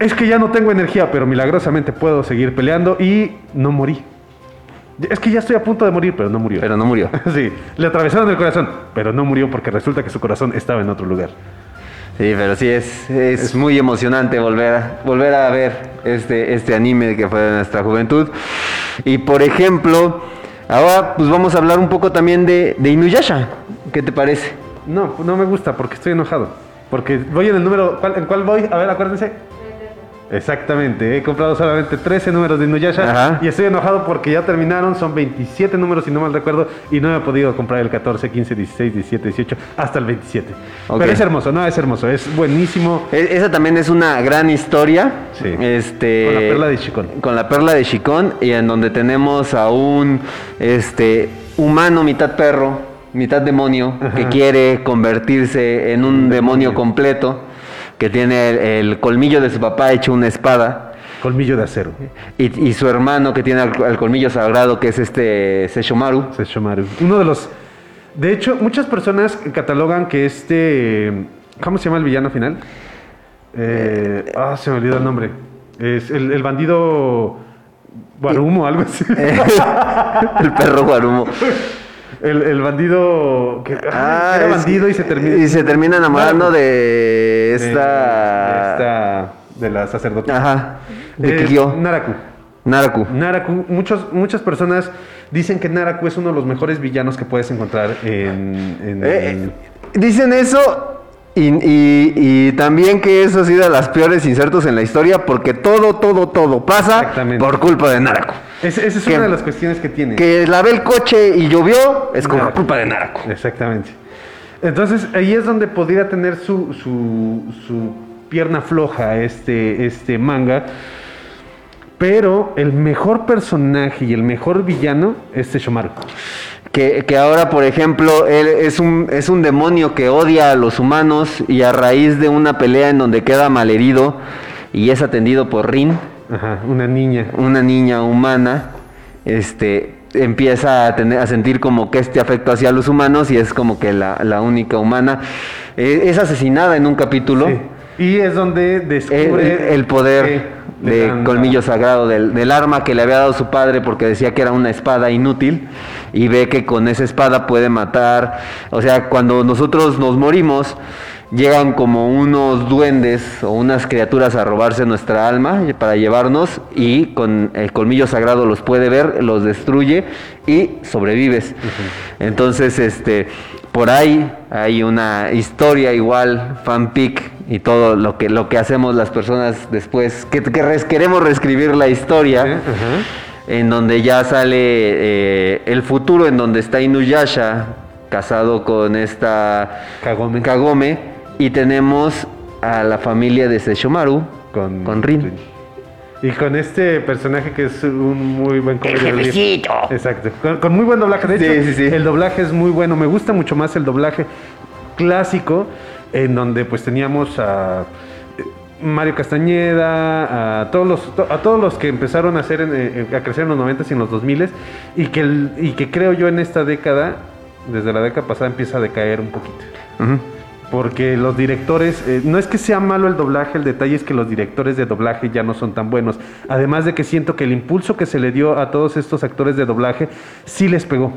Speaker 4: Es que ya no tengo energía, pero milagrosamente puedo seguir peleando y no morí. Es que ya estoy a punto de morir, pero no murió.
Speaker 3: Pero no murió. [laughs]
Speaker 4: sí, le atravesaron el corazón, pero no murió porque resulta que su corazón estaba en otro lugar.
Speaker 3: Sí, pero sí es, es muy emocionante volver a, volver a ver este, este anime que fue de nuestra juventud. Y por ejemplo, ahora pues vamos a hablar un poco también de, de Inuyasha. ¿Qué te parece?
Speaker 4: No, no me gusta porque estoy enojado. Porque voy en el número. ¿cuál- ¿En cuál voy? A ver, acuérdense. Exactamente, he comprado solamente 13 números de Inuyasha y estoy enojado porque ya terminaron, son 27 números si no mal recuerdo y no he podido comprar el 14, 15, 16, 17, 18 hasta el 27.
Speaker 3: Ok.
Speaker 4: Pero es hermoso, no, es hermoso, es buenísimo.
Speaker 3: E- Esa también es una gran historia.
Speaker 4: Sí.
Speaker 3: Este,
Speaker 4: Con la perla de Shikon.
Speaker 3: Con la perla de Shikon y en donde tenemos a un este, humano mitad perro, mitad demonio, que quiere convertirse en un demonio completo, que tiene el, el colmillo de su papá hecho una espada.
Speaker 4: Colmillo de acero.
Speaker 3: Y, y su hermano que tiene el, el colmillo sagrado, que es este Seshomaru.
Speaker 4: Seshomaru. Uno de los. De hecho, muchas personas catalogan que este. ¿Cómo se llama el villano final? Eh, ah, se me olvidó el nombre. Es el, el bandido. Guarumo, algo así. [laughs]
Speaker 3: el perro Guarumo. [laughs]
Speaker 4: El, el bandido. Que,
Speaker 3: Ah,
Speaker 4: era bandido y se termina.
Speaker 3: y se termina enamorando de esta-
Speaker 4: De, esta- de la sacerdotisa.
Speaker 3: Ajá. ¿De Kikyo?
Speaker 4: Naraku.
Speaker 3: Naraku.
Speaker 4: Naraku, muchos, muchas personas dicen que Naraku es uno de los mejores villanos que puedes encontrar en, en-
Speaker 3: Eh, dicen eso y, y- y también que eso ha sido de las peores insertos en la historia porque todo, todo, todo pasa por culpa de Narako.
Speaker 4: Es- esa es
Speaker 3: Que-
Speaker 4: una de las cuestiones que tiene.
Speaker 3: Que lavé el coche y llovió es como culpa de Narako.
Speaker 4: Exactamente. Entonces ahí es donde podría tener su, su, su pierna floja este, este manga. Pero el mejor personaje y el mejor villano es Teshomaru.
Speaker 3: Que, que ahora, por ejemplo, él es un, es un demonio que odia a los humanos y a raíz de una pelea en donde queda malherido y es atendido por Rin,
Speaker 4: Ajá, una niña.
Speaker 3: una niña humana, este empieza a, tener, a sentir como que este afecto hacia los humanos y es como que la, la única humana. Eh, es asesinada en un capítulo.
Speaker 4: Y es donde descubre
Speaker 3: el poder de colmillo sagrado del, del arma que le había dado su padre porque decía que era una espada inútil y ve que con esa espada puede matar. O sea, cuando nosotros nos morimos, llegan como unos duendes o unas criaturas a robarse nuestra alma para llevarnos y con el colmillo sagrado los puede ver, los destruye y sobrevives. Entonces, este, por ahí hay una historia igual, fanfic y todo lo que, lo que hacemos las personas después, que, que res- queremos reescribir la historia, en donde ya sale eh, el futuro, en donde está Inuyasha casado con esta
Speaker 4: Kagome,
Speaker 3: y tenemos a la familia de Sesshomaru
Speaker 4: con,
Speaker 3: con Rin.
Speaker 4: Y con este personaje que es un muy buen
Speaker 3: jefecito.
Speaker 4: Exacto. Con, con muy buen doblaje. De
Speaker 3: Sí,
Speaker 4: hecho,
Speaker 3: sí, sí.
Speaker 4: el doblaje es muy bueno. Me gusta mucho más el doblaje clásico, en donde pues teníamos a eh, Mario Castañeda, a todos los, to- a todos los que empezaron a hacer en, eh, a crecer en los 90 y en los 2000 y que el- y que creo yo en esta década, desde la década pasada empieza a decaer un poquito. Porque los directores, eh, no es que sea malo el doblaje, el detalle es que los directores de doblaje ya no son tan buenos. Además de que siento que el impulso que se le dio a todos estos actores de doblaje sí les pegó.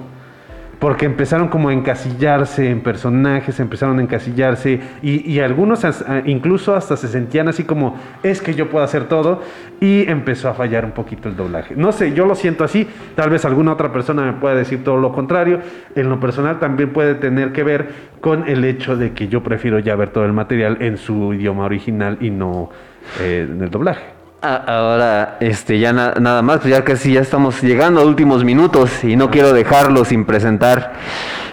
Speaker 4: Porque empezaron como a encasillarse en personajes, empezaron a encasillarse y, algunos incluso hasta se sentían así como, es que yo puedo hacer todo y empezó a fallar un poquito el doblaje. No sé, yo lo siento así, tal vez alguna otra persona me pueda decir todo lo contrario. En lo personal también puede tener que ver con el hecho de que yo prefiero ya ver todo el material en su idioma original y no eh, en el doblaje.
Speaker 3: A- Ahora, este, ya na- nada más, pues ya casi ya estamos llegando a últimos minutos y no quiero dejarlo sin presentar.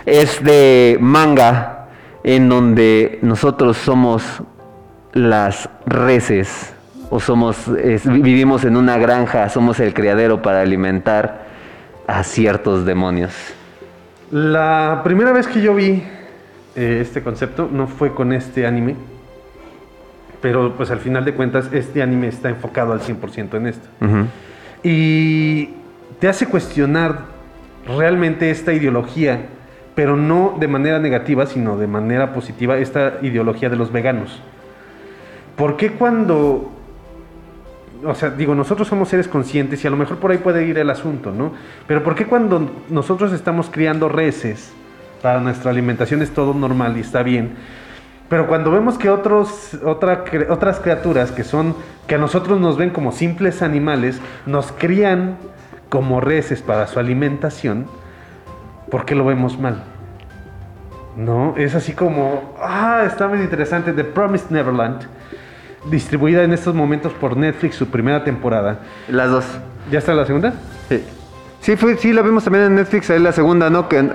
Speaker 3: Es de manga, en donde nosotros somos las reses, o somos, es- vi- vivimos en una granja, somos el criadero para alimentar a ciertos demonios.
Speaker 4: La primera vez que yo vi eh, este concepto no fue con este anime, pero pues al final de cuentas este anime está enfocado al 100% en esto. Y te hace cuestionar realmente esta ideología, pero no de manera negativa, sino de manera positiva, esta ideología de los veganos. ¿Por qué cuando... O sea, digo, nosotros somos seres conscientes y a lo mejor por ahí puede ir el asunto, ¿no? Pero ¿por qué cuando nosotros estamos criando reses para nuestra alimentación es todo normal y está bien? Pero cuando vemos que otros, otra, otras criaturas que son, que a nosotros nos ven como simples animales, nos crían como reses para su alimentación, ¿por qué lo vemos mal? No, es así como, ah, está muy interesante, The Promised Neverland, distribuida en estos momentos por Netflix, su primera temporada.
Speaker 3: Las dos.
Speaker 4: ¿Ya está la segunda?
Speaker 3: Sí. Sí, fue, sí, la vimos también en Netflix, ahí la segunda, ¿no? Que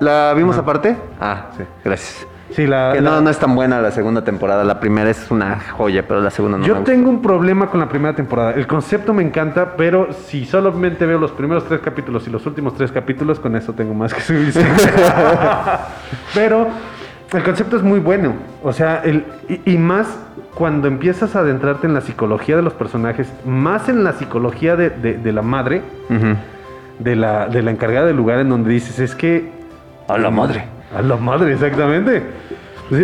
Speaker 3: ¿La vimos aparte? Ah, sí, gracias.
Speaker 4: Sí, la,
Speaker 3: Que
Speaker 4: la-
Speaker 3: no, no es tan buena la segunda temporada. La primera es una joya, pero la segunda no
Speaker 4: Yo
Speaker 3: me gusta.
Speaker 4: tengo un problema con la primera temporada. El concepto me encanta, pero si solamente veo los primeros tres capítulos y los últimos tres capítulos, con eso tengo más que suficiente. [laughs] pero el concepto es muy bueno. O sea, el, y, y más cuando empiezas a adentrarte en la psicología de los personajes, más en la psicología de, de- de la madre, de la, de la encargada del lugar, en donde dices, es que...
Speaker 3: A la madre.
Speaker 4: A la madre, exactamente.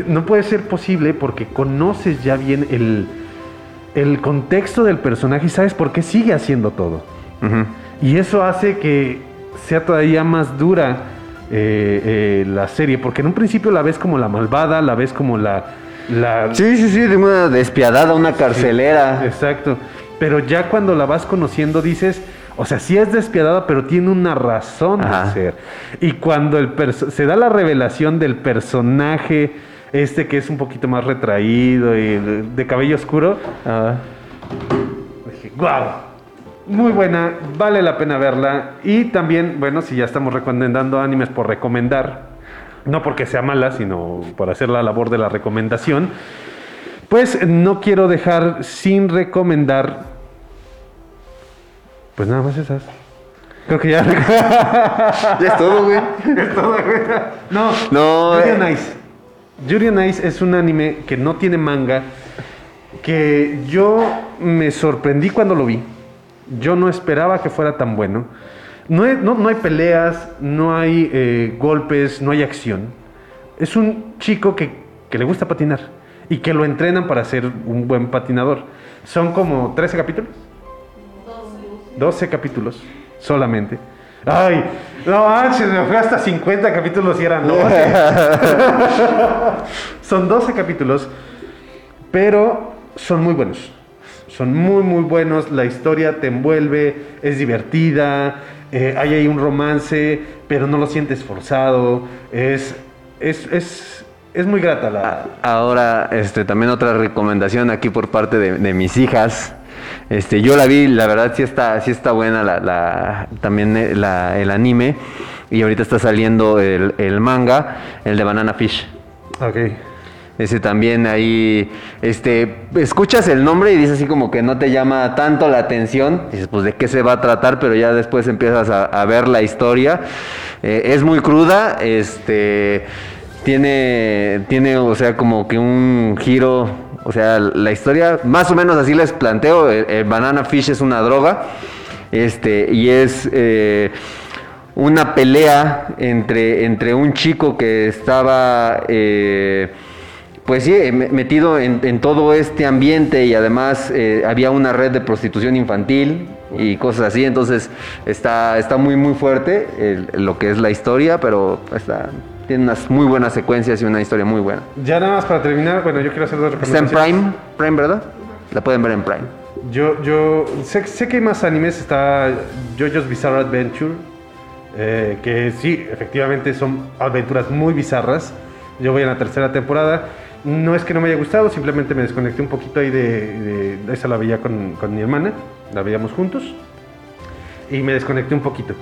Speaker 4: No puede ser posible porque conoces ya bien el, el contexto del personaje y sabes por qué sigue haciendo todo. Y eso hace que sea todavía más dura eh, eh, la serie, porque en un principio la ves como la malvada, la ves como la... la
Speaker 3: Sí, sí, sí, de una despiadada, una carcelera.
Speaker 4: Exacto. Pero ya cuando la vas conociendo dices, O sea, sí es despiadada, pero tiene una razón
Speaker 3: Ajá.
Speaker 4: de ser. Y cuando el se da la revelación del personaje, este que es un poquito más retraído y de, de cabello oscuro, dije, wow. Muy buena, vale la pena verla. Y también, bueno, si ya estamos recomendando animes por recomendar, no porque sea mala, sino por hacer la labor de la recomendación, pues no quiero dejar sin recomendar, pues nada más esas. Creo que ya. [laughs]
Speaker 3: Ya es todo, güey.
Speaker 4: es todo, güey. No,
Speaker 3: No,
Speaker 4: Yuri
Speaker 3: eh.
Speaker 4: on Ice. Yuri on Ice es un anime que no tiene manga, que yo me sorprendí cuando lo vi. Yo no esperaba que fuera tan bueno. No hay, no, no hay peleas, no hay eh, golpes, no hay acción. Es un chico que, que le gusta patinar y que lo entrenan para ser un buen patinador. Son como 13 capítulos. 12 capítulos solamente. Ay, no manches, me fui hasta 50 capítulos y eran 12. [laughs] son 12 capítulos, pero son muy buenos. Son muy, muy buenos. La historia te envuelve, es divertida. eh, hay ahí un romance, pero no lo sientes forzado. Es, es, es, es muy grata la.
Speaker 3: Ahora, este, también otra recomendación aquí por parte de, de mis hijas. Este, yo la vi, la verdad sí está, sí está buena la, la- también eh, la- el anime. Y ahorita está saliendo el, el manga, el de Banana Fish.
Speaker 4: Ok.
Speaker 3: Ese también ahí, este, escuchas el nombre y dices así como que no te llama tanto la atención. Dices, pues de qué se va a tratar, pero ya después empiezas a, a ver la historia. Eh, es muy cruda, este, tiene, tiene, o sea, como que un giro, o sea, la historia, más o menos así les planteo. El, el Banana Fish es una droga, este, y es... eh, una pelea entre, entre un chico que estaba, eh, pues sí, eh, me- metido en, todo este ambiente y además eh, había una red de prostitución infantil y cosas así, entonces está, está muy, muy fuerte lo que es la historia, pero está, tiene unas muy buenas secuencias y una historia muy buena.
Speaker 4: Ya nada más para terminar, bueno, yo quiero hacer dos
Speaker 3: Está en
Speaker 4: recomendaciones.
Speaker 3: Prime, Prime, ¿verdad? La pueden ver en Prime.
Speaker 4: Yo, yo sé, sé que hay más animes, está JoJo's Bizarre Adventure, eh, que sí, efectivamente son aventuras muy bizarras. Yo voy en la tercera temporada. No es que no me haya gustado, simplemente me desconecté un poquito ahí de... de- de- esa la veía con, con mi hermana, la veíamos juntos. Y me desconecté un poquito.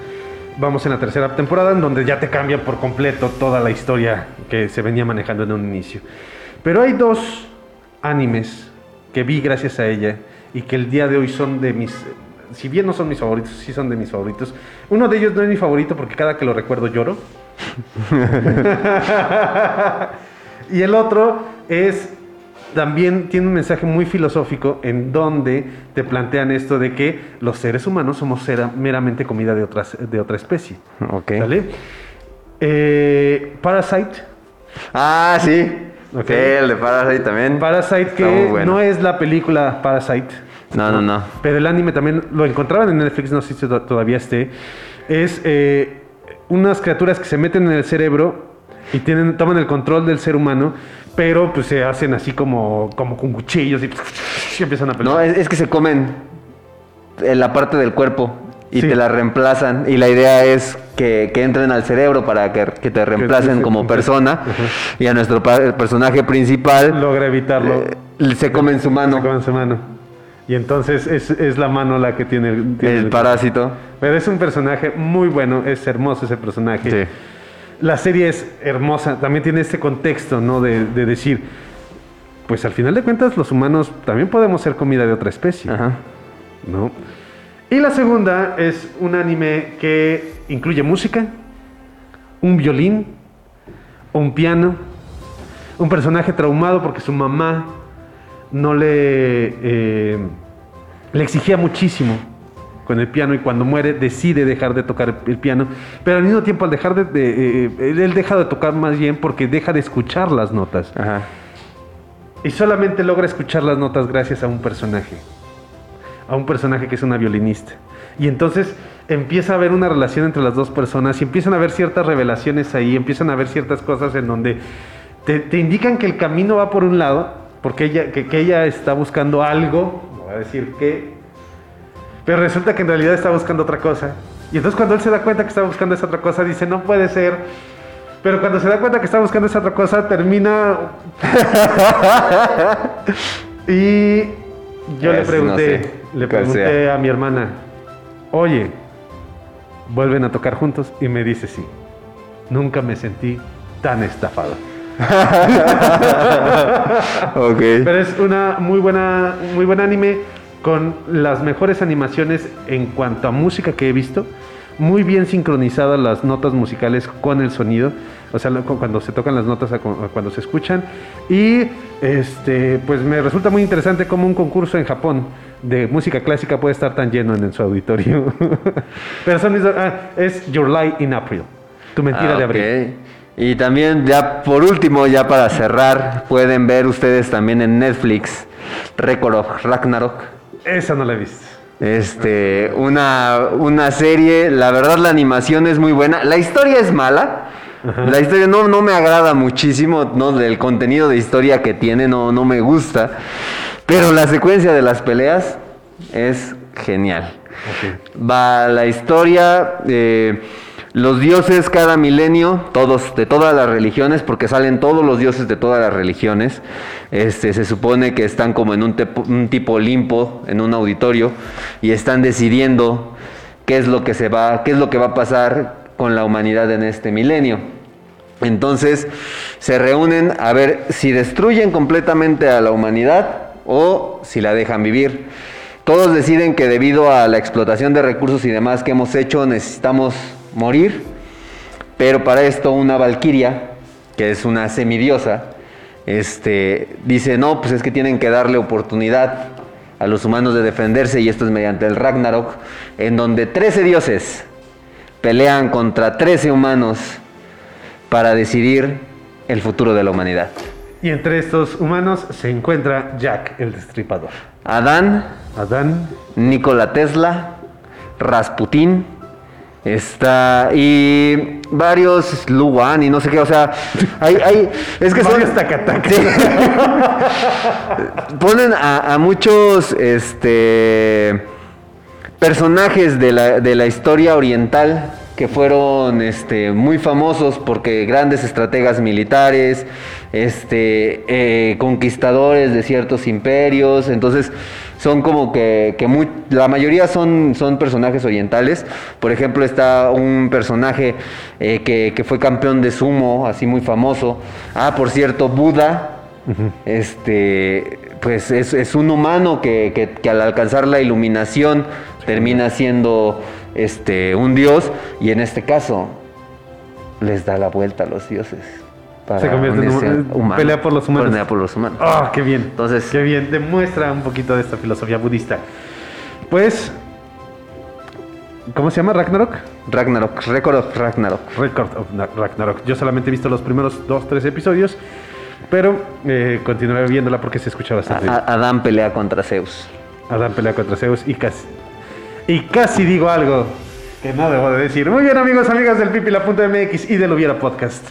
Speaker 4: Vamos en la tercera temporada, en donde ya te cambia por completo toda la historia que se venía manejando en un inicio. Pero hay dos animes que vi gracias a ella y que el día de hoy son de mis... Si bien no son mis favoritos, sí son de mis favoritos. Uno de ellos no es mi favorito porque cada que lo recuerdo lloro. [laughs] [laughs] y el otro es también tiene un mensaje muy filosófico en donde te plantean esto de que los seres humanos somos meramente comida de, otras, de otra especie.
Speaker 3: Ok.
Speaker 4: ¿Sale? Eh, Parasite.
Speaker 3: Ah, sí.
Speaker 4: Ok.
Speaker 3: Sí, el de Parasite también.
Speaker 4: Parasite que
Speaker 3: bueno.
Speaker 4: no es la película Parasite.
Speaker 3: No, no, no.
Speaker 4: Pero el anime también lo encontraban en Netflix, no sé si to- todavía esté. Es eh, unas criaturas que se meten en el cerebro y tienen, toman el control del ser humano, pero pues se hacen así como, como con cuchillos y, y empiezan a pelear.
Speaker 3: No, es, es que se comen en la parte del cuerpo y
Speaker 4: Sí.
Speaker 3: te la reemplazan. Y la idea es que, que entren al cerebro para que, que te reemplacen como [laughs] persona. Y a nuestro el personaje principal
Speaker 4: Logra evitarlo.
Speaker 3: eh, se come en su mano.
Speaker 4: Se comen su mano. Y entonces es, es la mano la que tiene, tiene
Speaker 3: El parásito.
Speaker 4: Pero es un personaje muy bueno, es hermoso ese personaje. La serie es hermosa, también tiene este contexto, ¿no? De, de decir, pues al final de cuentas los humanos también podemos ser comida de otra especie, ¿no? Y la segunda es un anime que incluye música, un violín, un piano, un personaje traumado porque su mamá no le, eh, le exigía muchísimo con el piano y cuando muere decide dejar de tocar el piano, pero al mismo tiempo al dejar de, de- eh, él deja de tocar más bien porque deja de escuchar las notas. Y solamente logra escuchar las notas gracias a un personaje, a un personaje que es una violinista. Y entonces empieza a haber una relación entre las dos personas y empiezan a haber ciertas revelaciones ahí, empiezan a haber ciertas cosas en donde te, te indican que el camino va por un lado, porque ella, que, que ella está buscando algo, no voy a decir qué, Pero resulta que en realidad estaba buscando otra cosa. Y entonces cuando él se da cuenta que estaba buscando esa otra cosa, dice, no puede ser. Pero cuando se da cuenta que está buscando esa otra cosa, termina... [laughs] y yo le pregunté,
Speaker 3: no sé,
Speaker 4: le pregunté
Speaker 3: sea.
Speaker 4: a mi hermana, oye, ¿vuelven a tocar juntos? Y me dice, sí. Nunca me sentí tan estafado. [laughs]
Speaker 3: Ok.
Speaker 4: Pero es una muy buena, muy buen anime con las mejores animaciones en cuanto a música que he visto. Muy bien sincronizadas las notas musicales con el sonido. O sea, cuando se tocan las notas a cuando se escuchan. Y este, pues me resulta muy interesante cómo un concurso en Japón de música clásica puede estar tan lleno en, su auditorio. [laughs] Pero son mis- ah, es Your Lie in April. Tu mentira
Speaker 3: Ah,
Speaker 4: de abril.
Speaker 3: Y también, ya por último, ya para cerrar, pueden ver ustedes también en Netflix Record of Ragnarok.
Speaker 4: Esa no la he visto.
Speaker 3: Este, una, una serie, la verdad la animación es muy buena. La historia es mala. La historia no, no me agrada muchísimo, no, del contenido de historia que tiene, no, no me gusta. Pero la secuencia de las peleas es genial. Va la historia, eh, los dioses cada milenio, todos, de todas las religiones, porque salen todos los dioses de todas las religiones. Este, se supone que están como en un, tipo Olimpo, en un auditorio, y están decidiendo qué es lo que se va, qué es lo que va a pasar con la humanidad en este milenio. Entonces se reúnen a ver si destruyen completamente a la humanidad o si la dejan vivir. Todos deciden que debido a la explotación de recursos y demás que hemos hecho necesitamos morir, pero para esto una valquiria, que es una semidiosa, este, dice, no, pues es que tienen que darle oportunidad a los humanos de defenderse y esto es mediante el Ragnarok, en donde 13 dioses pelean contra 13 humanos para decidir el futuro de la humanidad.
Speaker 4: Y entre estos humanos se encuentra Jack, el destripador.
Speaker 3: Adán,
Speaker 4: Adán,
Speaker 3: Nikola Tesla, Rasputín, está y varios Luan y no sé qué, o sea, hay, hay es que son. Sí. ponen a, a muchos este personajes de la, de la historia oriental que fueron este, muy famosos porque grandes estrategas militares, este, eh, conquistadores de ciertos imperios, entonces son como que, que muy- la mayoría son, son personajes orientales. Por ejemplo, está un personaje eh, que, que fue campeón de sumo, así muy famoso. Ah, por cierto, Buda, este, pues es, es un humano que, que- que al alcanzar la iluminación termina siendo este, un dios y en este caso les da la vuelta a los dioses. Para
Speaker 4: Se convierte en un-
Speaker 3: a humanos.
Speaker 4: pelea por los humanos.
Speaker 3: Pelea por los humanos.
Speaker 4: ¡Ah, qué bien!
Speaker 3: Entonces,
Speaker 4: Qué bien, demuestra un poquito de esta filosofía budista. Pues, ¿cómo se llama? Ragnarok.
Speaker 3: Ragnarok, Record of Ragnarok.
Speaker 4: Record of Na- Ragnarok. Yo solamente he visto los primeros dos, tres episodios, pero eh, continuaré viéndola porque se escucha bastante. bien.
Speaker 3: A- Adán pelea contra Zeus.
Speaker 4: Adán pelea contra Zeus y casi. Y casi digo algo que no debo de decir. Muy bien, amigos, amigas del Pipila.mx y del Hubiera Podcast.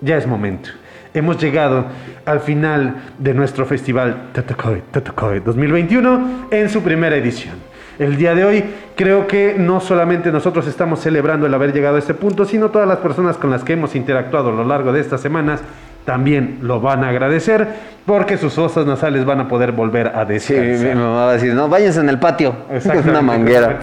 Speaker 4: Ya es momento. Hemos llegado al final de nuestro festival Tatokoi 2021 en su primera edición. El día de hoy creo que no solamente nosotros estamos celebrando el haber llegado a este punto, sino todas las personas con las que hemos interactuado a lo largo de estas semanas también lo van a agradecer porque sus fosas nasales van a poder volver a
Speaker 3: Sí,
Speaker 4: descansar.
Speaker 3: mi mamá va a decir, no, váyanse en el patio. [laughs] Es una manguera.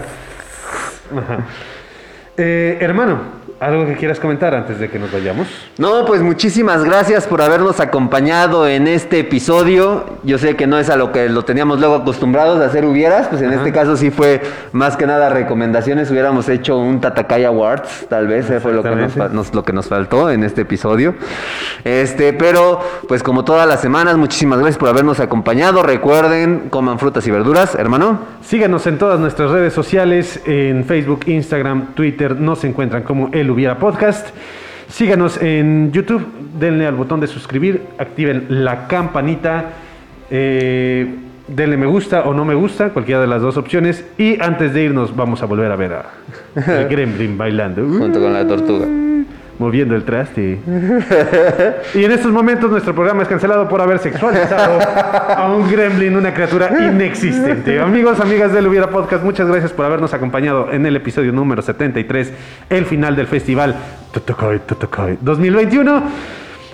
Speaker 4: Eh, hermano, ¿algo que quieras comentar antes de que nos vayamos?
Speaker 3: No, pues muchísimas gracias por habernos acompañado en este episodio. Yo sé que no es a lo que lo teníamos luego acostumbrados a hacer hubieras, pues en este caso sí fue más que nada recomendaciones. Hubiéramos hecho un Tatakai Awards, tal vez, eh, fue lo que nos- lo que nos faltó en este episodio. Este, pero pues como todas las semanas, muchísimas gracias por habernos acompañado. Recuerden, coman frutas y verduras, hermano.
Speaker 4: Síganos en todas nuestras redes sociales, en Facebook, Instagram, Twitter, nos encuentran como El Hubiera Podcast. Síganos en YouTube, denle al botón de suscribir, activen la campanita, eh, denle me gusta o no me gusta, cualquiera de las dos opciones. Y antes de irnos, vamos a volver a ver a [laughs] el Gremlin bailando.
Speaker 3: Junto con la tortuga.
Speaker 4: Moviendo el traste. y en estos momentos nuestro programa es cancelado por haber sexualizado a un gremlin, una criatura inexistente. Amigos, amigas del Hubiera Podcast, muchas gracias por habernos acompañado en el episodio número 73, el final del festival Totokai Totokai 2021.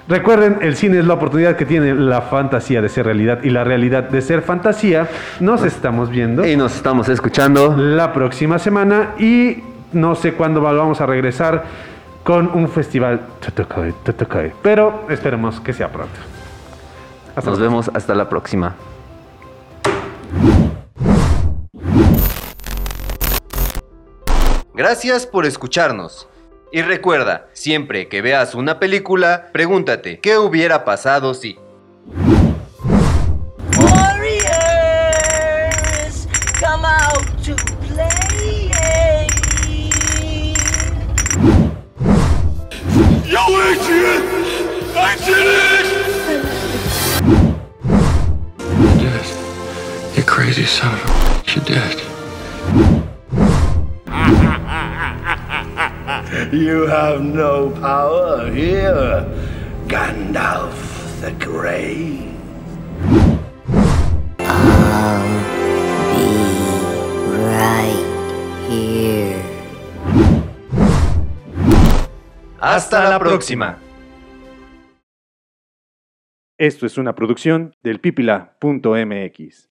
Speaker 4: Recuerden, el cine es la oportunidad que tiene la fantasía de ser realidad y la realidad de ser fantasía. Nos estamos viendo.
Speaker 3: Y nos estamos escuchando.
Speaker 4: La próxima semana y no sé cuándo vamos a regresar con un festival Totokai, Totokai. Pero esperemos que sea pronto.
Speaker 3: Hasta nos vemos hasta la próxima.
Speaker 2: Gracias por escucharnos. Y recuerda, siempre que veas una película, pregúntate, ¿qué hubiera pasado si?
Speaker 10: Я выйти! Anthony! You're dead.
Speaker 17: You crazy son of a You're dead. [laughs]
Speaker 10: you have no power here, Gandalf the Grey.
Speaker 6: I'll be right here.
Speaker 2: Hasta la próxima.
Speaker 4: Esto es una producción del pipila.mx.